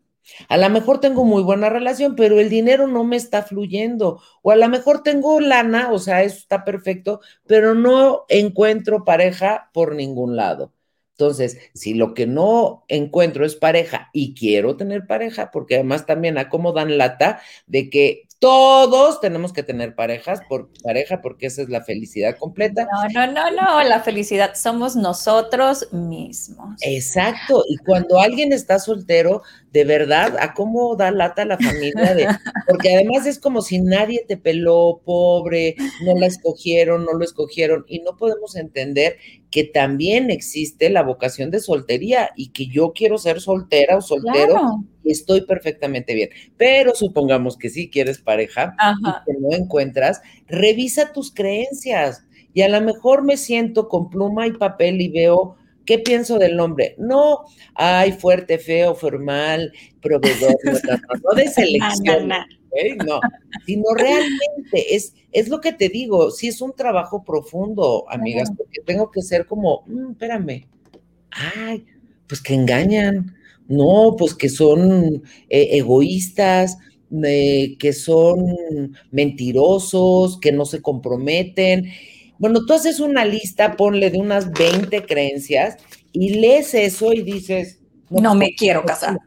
A lo mejor tengo muy buena relación, pero el dinero no me está fluyendo. O a lo mejor tengo lana, o sea, eso está perfecto, pero no encuentro pareja por ningún lado. Entonces, si lo que no encuentro es pareja y quiero tener pareja, porque además también acomodan lata de que todos tenemos que tener parejas por pareja porque esa es la felicidad completa. No, no, no, no, la felicidad somos nosotros mismos. Exacto, y cuando alguien está soltero, de verdad, ¿a cómo da lata la familia? De, porque además es como si nadie te peló, pobre, no la escogieron, no lo escogieron, y no podemos entender que también existe la vocación de soltería y que yo quiero ser soltera o soltero y estoy perfectamente bien. Pero supongamos que sí quieres pareja y que no encuentras, revisa tus creencias y a lo mejor me siento con pluma y papel y veo ¿Qué pienso del nombre? No, ay, fuerte, feo, formal, proveedor, no, de selección. no, sino realmente es, es lo que te digo, sí es un trabajo profundo, amigas, porque tengo que ser como, mm, espérame, ay, pues que engañan, no, pues que son eh, egoístas, eh, que son mentirosos, que no se comprometen. Bueno, tú haces una lista, ponle de unas 20 creencias y lees eso y dices, no, pues, me quiero casar. No,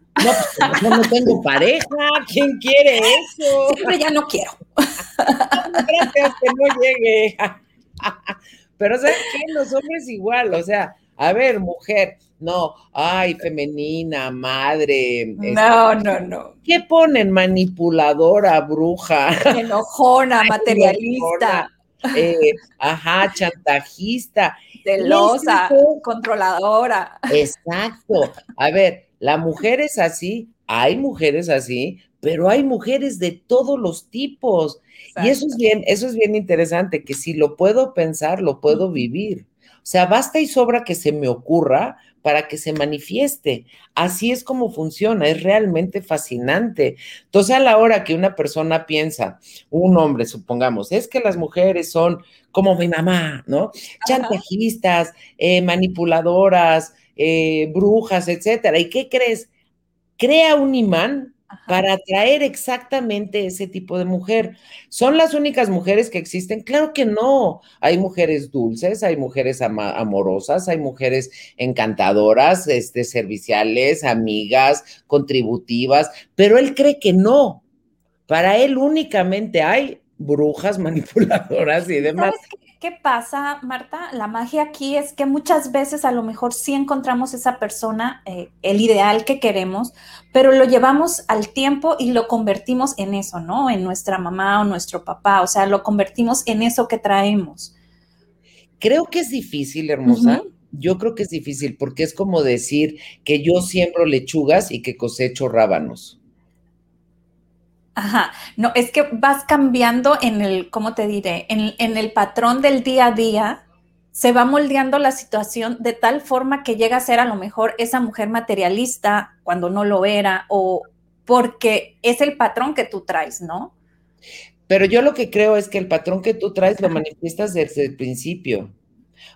pues no, tengo pareja, ¿quién quiere eso? Siempre ya no quiero. Gracias que no llegue. Pero ¿sabes qué? Los hombres igual, o sea, a ver, mujer, no, ay, femenina, madre. Este, no, no, no. ¿Qué ponen? Manipuladora, bruja. Enojona, materialista. Eh, ajá, chantajista. Celosa, controladora. Exacto. A ver, la mujer es así, hay mujeres así, pero hay mujeres de todos los tipos. Y eso es bien, eso es bien interesante, que si lo puedo pensar, lo puedo vivir. O sea, basta y sobra que se me ocurra para que se manifieste. Así es como funciona, es realmente fascinante. Entonces, a la hora que una persona piensa, un hombre, supongamos, es que las mujeres son como mi mamá, ¿no? Chantajistas, eh, manipuladoras, eh, brujas, etcétera. ¿Y qué crees? Crea un imán para atraer exactamente ese tipo de mujer. ¿Son las únicas mujeres que existen? Claro que no. Hay mujeres dulces, hay mujeres amorosas, hay mujeres encantadoras, este, serviciales, amigas, contributivas, pero él cree que no. Para él únicamente hay brujas manipuladoras y demás. ¿Qué pasa, Marta? La magia aquí es que muchas veces a lo mejor sí encontramos esa persona, eh, el ideal que queremos, pero lo llevamos al tiempo y lo convertimos en eso, ¿no? En nuestra mamá o nuestro papá, o sea, lo convertimos en eso que traemos. Creo que es difícil, hermosa. Yo creo que es difícil porque es como decir que yo siembro lechugas y que cosecho rábanos. Ajá, no, es que vas cambiando en el, ¿cómo te diré? En, el patrón del día a día, se va moldeando la situación de tal forma que llega a ser a lo mejor esa mujer materialista cuando no lo era o porque es el patrón que tú traes, ¿no? Pero yo lo que creo es que el patrón que tú traes lo manifiestas desde el principio.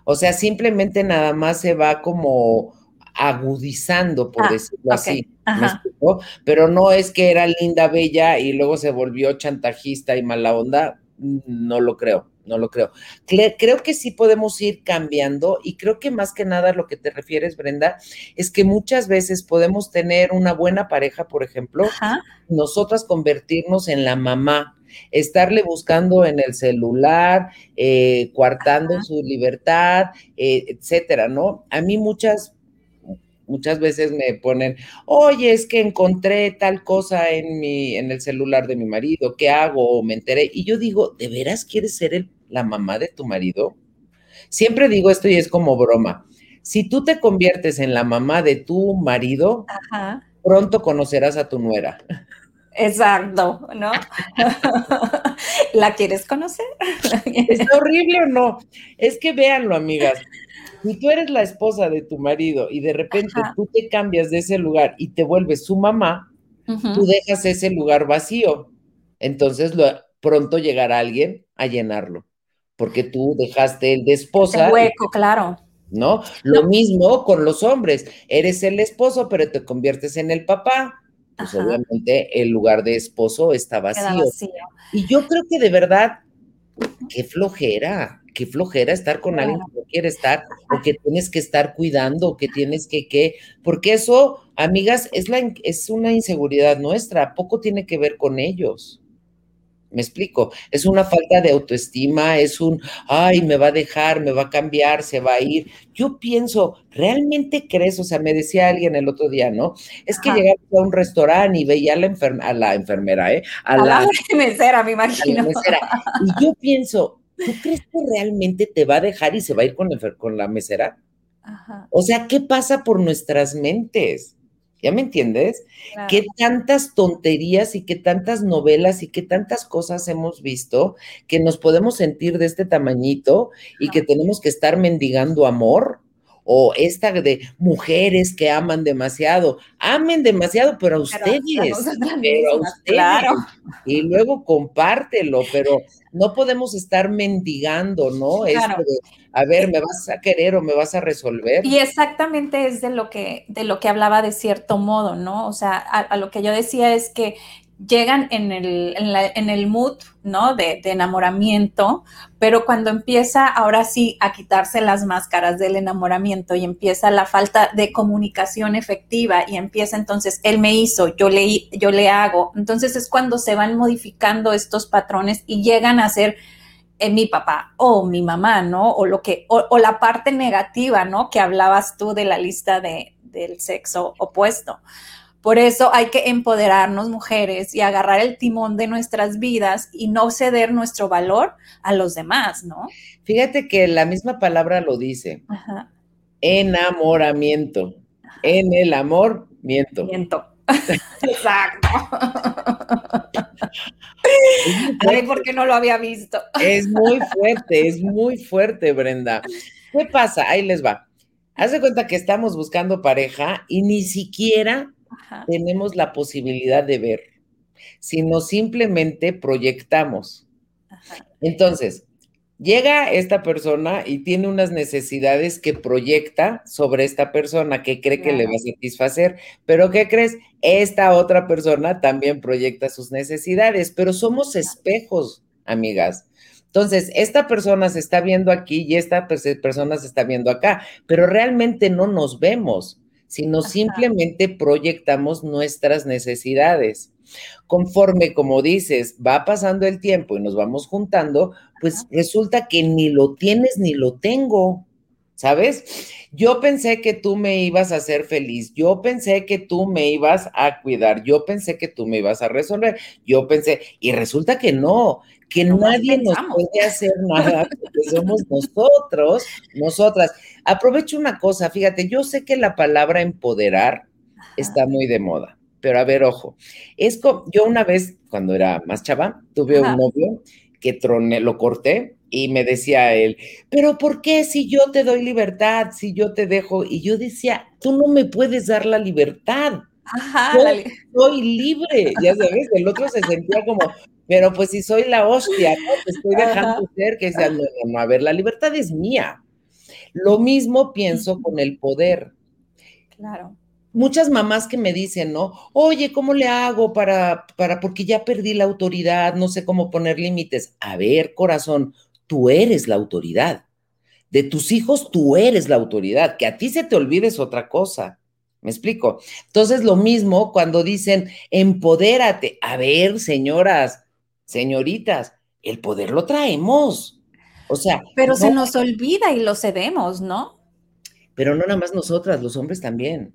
O sea, simplemente nada más se va como agudizando, por ah, decirlo así. Pero no es que era linda, bella y luego se volvió chantajista y mala onda. No lo creo, no lo creo. Creo que sí podemos ir cambiando y creo que más que nada lo que te refieres, Brenda, es que muchas veces podemos tener una buena pareja, por ejemplo, nosotras convertirnos en la mamá estarle buscando en el celular, eh, coartando su libertad, eh, etcétera, ¿no? A mí muchas Muchas veces me ponen, oye, es que encontré tal cosa en mi, en el celular de mi marido, ¿qué hago? O me enteré. Y yo digo, ¿de veras quieres ser la mamá de tu marido? Siempre digo esto y es como broma. Si tú te conviertes en la mamá de tu marido, pronto conocerás a tu nuera. Exacto, ¿no? ¿La quieres conocer? ¿Es horrible o no? Es que véanlo, amigas si tú eres la esposa de tu marido y de repente tú te cambias de ese lugar y te vuelves su mamá, tú dejas ese lugar vacío. Entonces lo, pronto llegará alguien a llenarlo, porque tú dejaste el de esposa. El hueco, claro. ¿No? Lo mismo con los hombres. Eres el esposo, pero te conviertes en el papá. Pues obviamente el lugar de esposo está vacío. vacío. Y yo creo que de verdad, qué flojera qué flojera estar con alguien que no quiere estar o que tienes que estar cuidando o que tienes que qué, porque eso, amigas, es, la, es una inseguridad nuestra, poco tiene que ver con ellos. Me explico, es una falta de autoestima, es un, ay, me va a dejar, me va a cambiar, se va a ir. Yo pienso, ¿realmente crees? O sea, me decía alguien el otro día, ¿no? Es que llegaba a un restaurante y veía a la, a la enfermera, ¿eh? A, la, mesera, me imagino. Y yo pienso, ¿tú crees que realmente te va a dejar y se va a ir con, con la mesera? O sea, ¿qué pasa por nuestras mentes? ¿Ya me entiendes? ¿Qué tantas tonterías y qué tantas novelas y qué tantas cosas hemos visto que nos podemos sentir de este tamañito y que tenemos que estar mendigando amor? O esta de mujeres que aman demasiado, amen demasiado, pero a ustedes, pero, a ustedes, claro. y luego compártelo, pero no podemos estar mendigando, ¿no? Esto de, a ver, ¿me vas a querer o me vas a resolver? Y exactamente es de lo que, de lo que hablaba de cierto modo, ¿no? O sea, a lo que yo decía es que llegan en el, en, el mood, ¿no? De, enamoramiento, pero cuando empieza ahora sí a quitarse las máscaras del enamoramiento y empieza la falta de comunicación efectiva y empieza entonces, él me hizo, yo le, yo le hago, entonces es cuando se van modificando estos patrones y llegan a ser eh, mi papá o mi mamá, ¿no? O lo que, o, la parte negativa, ¿no? Que hablabas tú de la lista de, del sexo opuesto. Por eso hay que empoderarnos mujeres y agarrar el timón de nuestras vidas y no ceder nuestro valor a los demás, ¿no? Fíjate que la misma palabra lo dice. Enamoramiento. En el amor, miento. Miento. Exacto. Ay, porque no lo había visto. Es muy fuerte, es muy fuerte, Brenda. ¿Qué pasa? Ahí les va. Haz de cuenta que estamos buscando pareja y ni siquiera tenemos la posibilidad de ver, sino simplemente proyectamos. Entonces, Llega esta persona y tiene unas necesidades que proyecta sobre esta persona que cree que le va a satisfacer, pero ¿qué crees? Esta otra persona también proyecta sus necesidades, pero somos espejos, amigas. Entonces, esta persona se está viendo aquí y esta persona se está viendo acá, pero realmente no nos vemos, sino simplemente proyectamos nuestras necesidades. Conforme, como dices, va pasando el tiempo y nos vamos juntando, pues resulta que ni lo tienes ni lo tengo, ¿sabes? Yo pensé que tú me ibas a hacer feliz, yo pensé que tú me ibas a cuidar, yo pensé que tú me ibas a resolver, yo pensé, y resulta que no, que nadie nos puede hacer nada porque somos nosotros, nosotras. Aprovecho una cosa, fíjate, yo sé que la palabra empoderar está muy de moda pero a ver, ojo, es como, yo una vez, cuando era más chava, tuve un novio que troné, lo corté y me decía él, pero ¿por qué si yo te doy libertad, si yo te dejo? Y yo decía, tú no me puedes dar la libertad. Ajá, yo soy libre, ya sabes, el otro se sentía como, pero pues si soy la hostia, ¿no? Te estoy dejando ser, que sea, no, no, a ver, la libertad es mía. Lo mismo pienso con el poder. Claro muchas mamás que me dicen, ¿no? Oye, ¿cómo le hago para, para, porque ya perdí la autoridad, no sé cómo poner límites? A ver, corazón, tú eres la autoridad. De tus hijos, tú eres la autoridad. Que a ti se te olvides otra cosa. ¿Me explico? Entonces, lo mismo cuando dicen, empodérate. A ver, señoras, señoritas, el poder lo traemos. O sea. Pero se nos olvida y lo cedemos, ¿no? Pero no nada más nosotras, los hombres también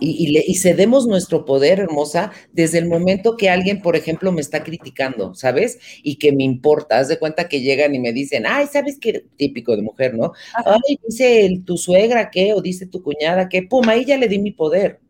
y, cedemos nuestro poder, hermosa, desde el momento que alguien, por ejemplo, me está criticando, ¿sabes? Y que me importa. Haz de cuenta que llegan y me dicen, ay, ¿sabes qué? Típico de mujer, ¿no? Ay, dice tu suegra qué, o dice tu cuñada qué, pum, ahí ya le di mi poder.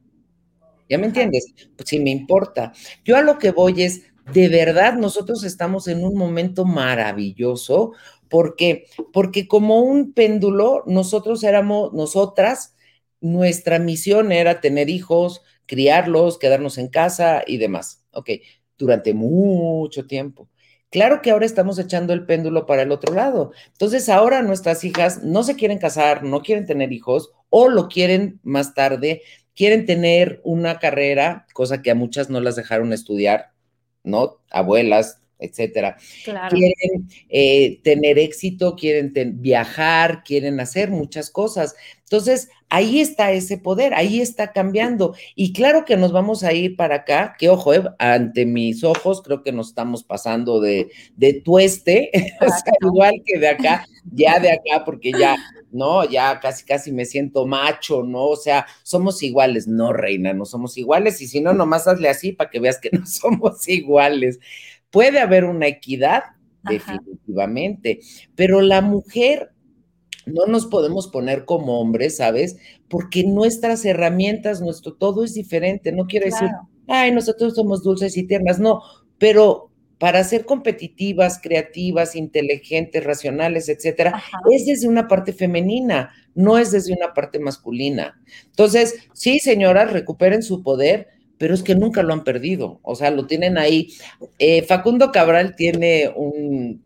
¿Ya me entiendes? Pues sí me importa. Yo a lo que voy es, de verdad, nosotros estamos en un momento maravilloso. Porque Porque como un péndulo, nosotros éramos, nosotras, nuestra misión era tener hijos, criarlos, quedarnos en casa y demás. Ok, durante mucho tiempo. Claro que ahora estamos echando el péndulo para el otro lado. Entonces ahora nuestras hijas no se quieren casar, no quieren tener hijos o lo quieren más tarde, quieren tener una carrera, cosa que a muchas no las dejaron estudiar, ¿no? Abuelas, etcétera. Quieren eh, tener éxito, quieren viajar, quieren hacer muchas cosas. Entonces, ahí está ese poder, ahí está cambiando. Y claro que nos vamos a ir para acá, que ojo, eh, ante mis ojos creo que nos estamos pasando de, de tueste, o sea, igual que de acá, ya de acá, porque ya, no, ya casi, casi me siento macho, ¿no? O sea, somos iguales, no, reina, no somos iguales, y si no, nomás hazle así para que veas que no somos iguales. Puede haber una equidad, definitivamente, pero la mujer no nos podemos poner como hombres, ¿sabes? Porque nuestras herramientas, nuestro todo es diferente. No quiero decir, ay, nosotros somos dulces y tiernas, no, pero para ser competitivas, creativas, inteligentes, racionales, etcétera, es desde una parte femenina, no es desde una parte masculina. Entonces, sí, señoras, recuperen su poder, pero es que nunca lo han perdido, o sea, lo tienen ahí. Eh, Facundo Cabral tiene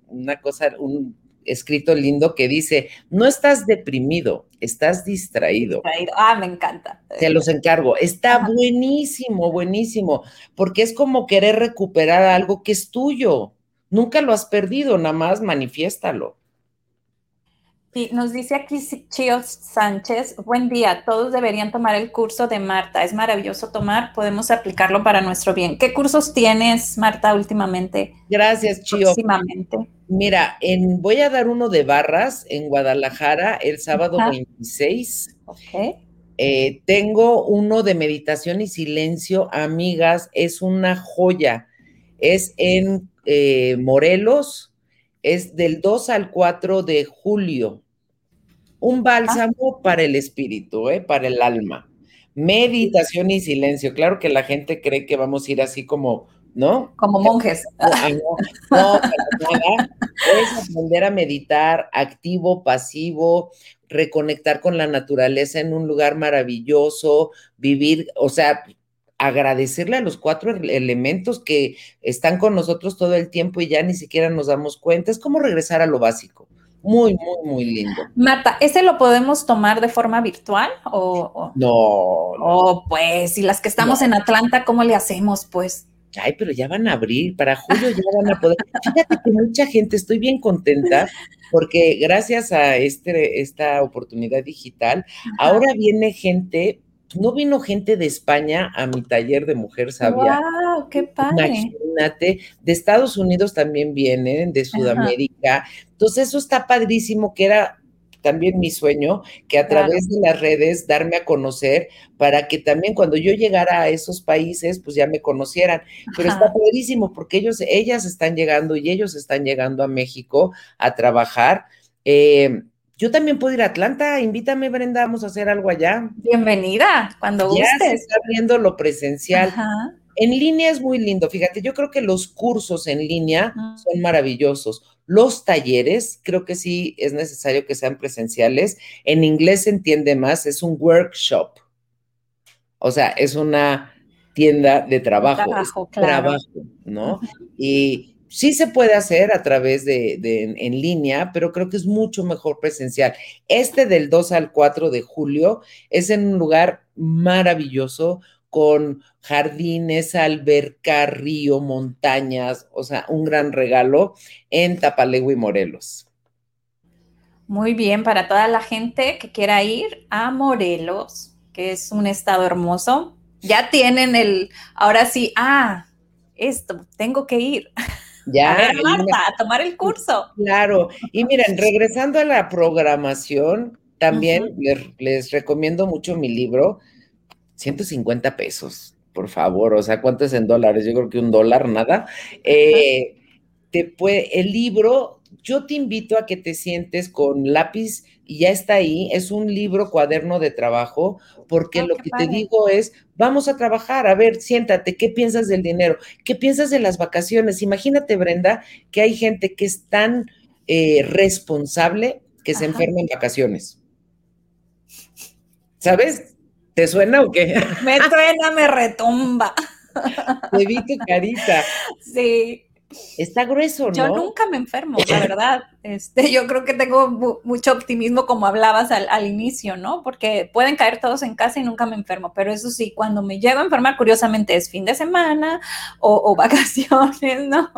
una cosa, un escrito lindo que dice, no estás deprimido, estás distraído. Ah, me encanta. Te los encargo. Está buenísimo, buenísimo, porque es como querer recuperar algo que es tuyo. Nunca lo has perdido, nada más manifiéstalo. Sí, nos dice aquí Chio Sánchez, buen día, todos deberían tomar el curso de Marta, es maravilloso tomar, podemos aplicarlo para nuestro bien. ¿Qué cursos tienes, Marta, últimamente? Gracias, Chio. Mira, en, voy a dar uno de barras en Guadalajara el sábado 26. Ok. Eh, tengo uno de meditación y silencio, amigas, es una joya. Es en eh, Morelos, es del 2 al 4 de julio. Un bálsamo para el espíritu, ¿eh? para el alma. Meditación y silencio. Claro que la gente cree que vamos a ir así como, ¿no? Como monjes. No, no, nada. Es aprender a meditar activo, pasivo, reconectar con la naturaleza en un lugar maravilloso, vivir, o sea, agradecerle a los cuatro elementos que están con nosotros todo el tiempo y ya ni siquiera nos damos cuenta. Es como regresar a lo básico Muy, muy, muy lindo. Marta, ¿ese lo podemos tomar de forma virtual o...? No. Oh, pues, y las que estamos en Atlanta, ¿cómo le hacemos, pues? Ay, pero ya van a abrir, para julio ya van a poder. Fíjate que mucha gente, estoy bien contenta porque gracias a este, esta oportunidad digital, ahora viene gente no vino gente de España a mi taller de mujer sabia. ¡Wow! ¡Qué padre! Imagínate, de Estados Unidos también vienen, de Sudamérica. Entonces, eso está padrísimo, que era también mi sueño, que a través de las redes darme a conocer para que también cuando yo llegara a esos países, pues ya me conocieran. Pero está padrísimo porque ellos, ellas están llegando y ellos están llegando a México a trabajar. Eh, yo también puedo ir a Atlanta, invítame Brenda, vamos a hacer algo allá. Bienvenida, cuando gustes. Ya se está viendo lo presencial. En línea es muy lindo, fíjate, yo creo que los cursos en línea son maravillosos. Los talleres, creo que sí es necesario que sean presenciales. En inglés se entiende más, es un workshop. O sea, es una tienda de trabajo. Trabajo, claro. Trabajo, ¿no? Y Sí se puede hacer a través de, en línea, pero creo que es mucho mejor presencial. Este del 2 al 4 de julio es en un lugar maravilloso con jardines, alberca, río, montañas, o sea, un gran regalo en Tapalegui, Morelos. Muy bien, para toda la gente que quiera ir a Morelos, que es un estado hermoso, ya tienen el, ahora sí, ah, esto, tengo que ir. Ya, a ver, Marta, a tomar el curso. Claro. Y miren, regresando a la programación, también les, recomiendo mucho mi libro, 150 pesos, por favor. O sea, ¿cuánto es en dólares? Yo creo que un dólar, nada. Eh, te puede, el libro, yo te invito a que te sientes con lápiz y ya está ahí. Es un libro cuaderno de trabajo, porque oh, lo que te digo es, vamos a trabajar, a ver, siéntate, ¿qué piensas del dinero? ¿Qué piensas de las vacaciones? Imagínate, Brenda, que hay gente que es tan eh, responsable que se enferma en vacaciones. ¿Sabes? ¿Te suena o qué? Me suena, me retumba. Te vi tu carita. Sí. Está grueso, ¿no? Yo nunca me enfermo, la verdad. Este, yo creo que tengo mucho optimismo, como hablabas al, inicio, ¿no? Porque pueden caer todos en casa y nunca me enfermo. Pero eso sí, cuando me llego a enfermar, curiosamente es fin de semana o, vacaciones, ¿no?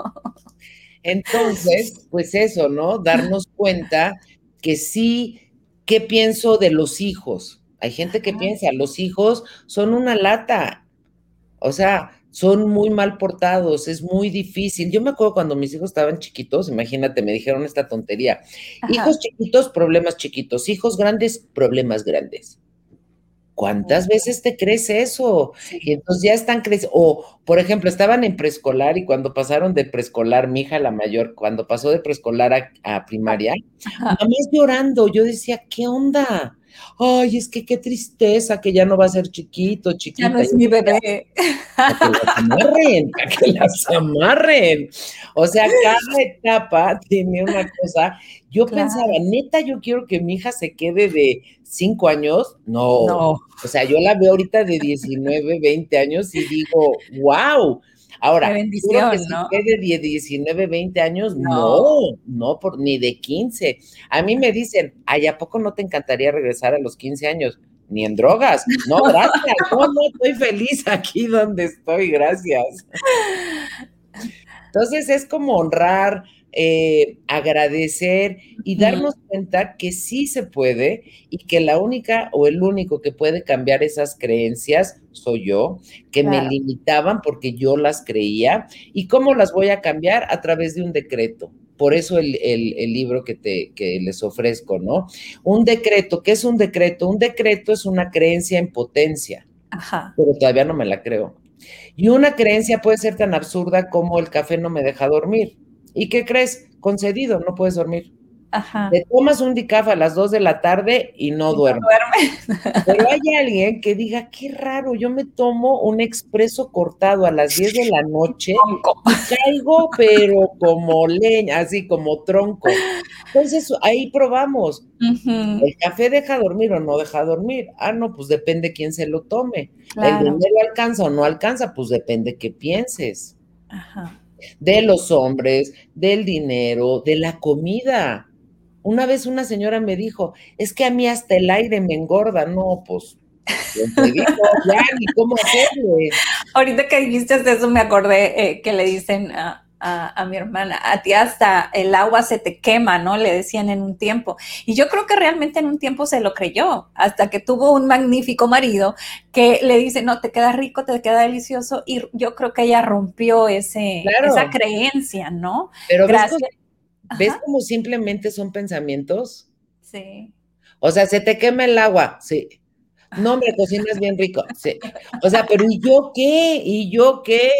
Entonces, pues eso, ¿no? Darnos cuenta que sí, ¿qué pienso de los hijos? Hay gente que piensa, los hijos son una lata. O sea, son muy mal portados, es muy difícil. Yo me acuerdo cuando mis hijos estaban chiquitos, imagínate, me dijeron esta tontería. Hijos chiquitos, problemas chiquitos. Hijos grandes, problemas grandes. ¿Cuántas veces te crees eso? Y entonces ya están creciendo. O, por ejemplo, estaban en preescolar y cuando pasaron de preescolar, mi hija la mayor, cuando pasó de preescolar a, primaria, mamá es llorando. Yo decía, ¿qué onda? Ay, es que qué tristeza que ya no va a ser chiquito, chiquita. Ya no es mi bebé. Para que las amarren, para que las amarren. O sea, cada etapa tiene una cosa. Yo pensaba, neta, yo quiero que mi hija se quede de cinco años. No. no. O sea, yo la veo ahorita de 19, 20 años y digo, wow Ahora, bendición, que de 19, 20 años, no, no, por, ni de 15. A mí me dicen, ay, ¿a poco no te encantaría regresar a los 15 años? Ni en drogas. No, gracias. no, no, estoy feliz aquí donde estoy, gracias. Entonces es como honrar, eh, agradecer y darnos cuenta que sí se puede y que la única o el único que puede cambiar esas creencias soy yo, que me limitaban porque yo las creía. ¿Y cómo las voy a cambiar? A través de un decreto. Por eso el, libro que, te, que les ofrezco, ¿no? Un decreto, ¿qué es un decreto? Un decreto es una creencia en potencia, Ajá. pero todavía no me la creo. Y una creencia puede ser tan absurda como el café no me deja dormir. ¿Y qué crees? Concedido, no puedes dormir. Ajá. Te tomas un dicaf a las 2 de la tarde y no duermes. Pero hay alguien que diga, qué raro, yo me tomo un expreso cortado a las 10 de la noche y caigo, pero como leña, así como tronco. Entonces ahí probamos. ¿El café deja dormir o no deja dormir? Ah, no, pues depende quién se lo tome. ¿El dinero alcanza o no alcanza? Pues depende qué pienses. Ajá de los hombres, del dinero, de la comida. Una vez una señora me dijo, es que a mí hasta el aire me engorda. No, pues, ya cómo hacerle. Ahorita que dijiste eso, me acordé eh, que le dicen a, mi hermana, a ti hasta el agua se te quema, ¿no? Le decían en un tiempo. Y yo creo que realmente en un tiempo se lo creyó, hasta que tuvo un magnífico marido que le dice, no, te queda rico, te queda delicioso. Y yo creo que ella rompió ese, esa creencia, ¿no? Pero Gracias. ¿ves cómo simplemente son pensamientos? Sí. O sea, se te quema el agua, sí. No, me cocinas bien rico. Sí. O sea, pero ¿y yo qué? ¿Y yo qué?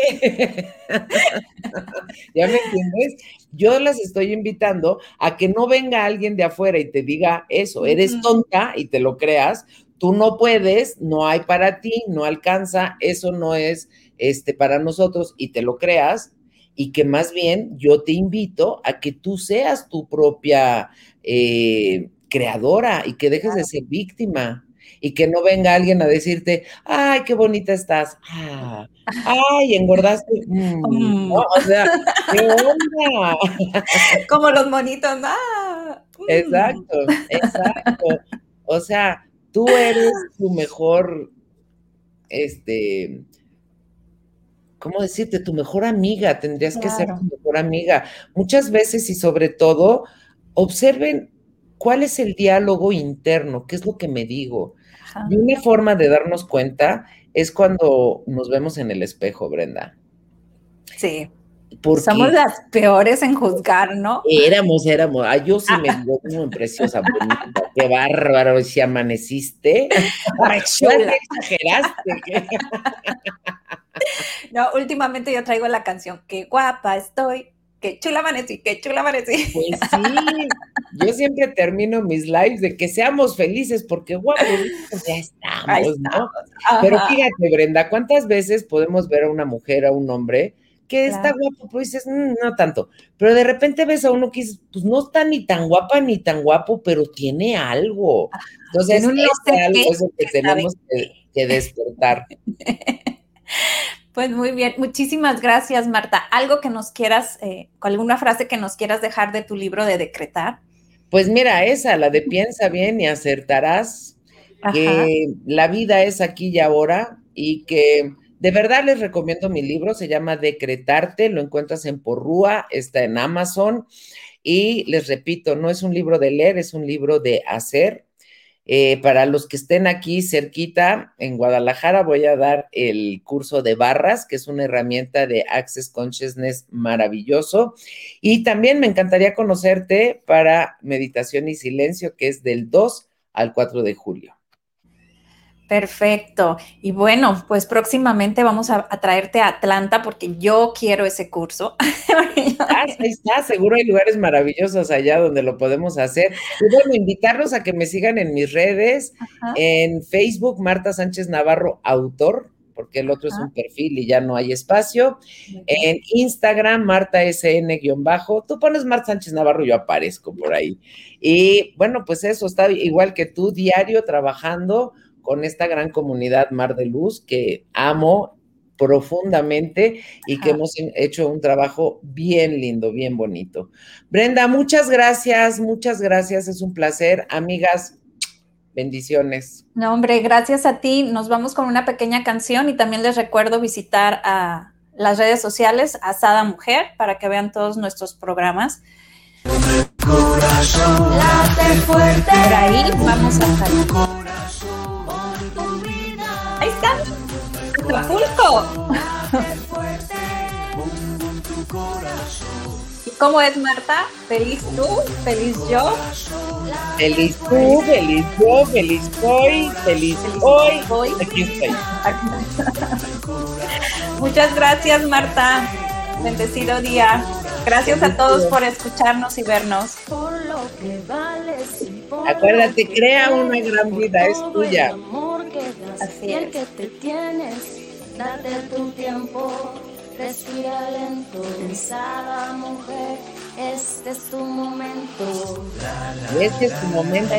¿Ya me entiendes? Yo las estoy invitando a que no venga alguien de afuera y te diga eso, eres tonta y te lo creas, tú no puedes, no hay para ti, no alcanza, eso no es este para nosotros y te lo creas y que más bien yo te invito a que tú seas tu propia eh, creadora y que dejes de ser víctima y que no venga alguien a decirte, ay, qué bonita estás, ah, ay, engordaste, mm, mm. o sea, ¿qué onda? Como los monitos, ah. Mm. Exacto, exacto. O sea, tú eres tu mejor, este, ¿cómo decirte? Tu mejor amiga, tendrías que ser tu mejor amiga. Muchas veces y sobre todo, observen cuál es el diálogo interno, qué es lo que me digo, y una forma de darnos cuenta es cuando nos vemos en el espejo, Brenda. Sí. Somos las peores en juzgar, ¿no? Éramos, éramos. Ay, yo sí me digo como preciosa, bonita. Qué bárbaro, si amaneciste. exageraste. no, últimamente yo traigo la canción Qué guapa estoy, qué chula amanecí, qué chula amanecí. Pues sí, yo siempre termino mis lives de que seamos felices porque guapo, ya estamos, ¿no? Pero fíjate, Brenda, ¿cuántas veces podemos ver a una mujer, a un hombre que está guapo, pues dices, mm, no tanto, pero de repente ves a uno que dices, pues no está ni tan guapa ni tan guapo, pero tiene algo. Entonces, es algo que tenemos que despertar. Pues muy bien, muchísimas gracias Marta. ¿Algo que nos quieras, eh, alguna frase que nos quieras dejar de tu libro de decretar? Pues mira, esa, la de piensa bien y acertarás, que la vida es aquí y ahora y que de verdad les recomiendo mi libro, se llama Decretarte, lo encuentras en Porrúa, está en Amazon y les repito, no es un libro de leer, es un libro de hacer eh, para los que estén aquí cerquita, en Guadalajara, voy a dar el curso de barras, que es una herramienta de Access Consciousness maravilloso. Y también me encantaría conocerte para meditación y silencio, que es del 2 al 4 de julio. Perfecto. Y bueno, pues próximamente vamos a, traerte a Atlanta porque yo quiero ese curso. ah, ahí está, seguro hay lugares maravillosos allá donde lo podemos hacer. Y bueno, invitarlos a que me sigan en mis redes, en Facebook, Marta Sánchez Navarro, autor, porque el otro es un perfil y ya no hay espacio. En Instagram, Marta SN-bajo. Tú pones Marta Sánchez Navarro, yo aparezco por ahí. Y bueno, pues eso, está igual que tú, diario trabajando con esta gran comunidad Mar de Luz que amo profundamente y que hemos hecho un trabajo bien lindo, bien bonito. Brenda, muchas gracias, muchas gracias, es un placer. Amigas, bendiciones. No, hombre, gracias a ti. Nos vamos con una pequeña canción y también les recuerdo visitar a las redes sociales Asada Mujer para que vean todos nuestros programas. Corazón, Por ahí vamos a salir. Acapulco. ¿Y cómo es Marta? ¿Feliz tú? ¿Feliz yo? Feliz tú, feliz yo, feliz hoy, feliz hoy. hoy. Aquí estoy. Muchas gracias, Marta. Bendecido día. Gracias a todos por escucharnos y vernos. Acuérdate, crea una gran vida, es tuya. Así es. que te tienes, date tu tiempo, respira lento, pensada mujer, este es tu momento. Este es tu momento.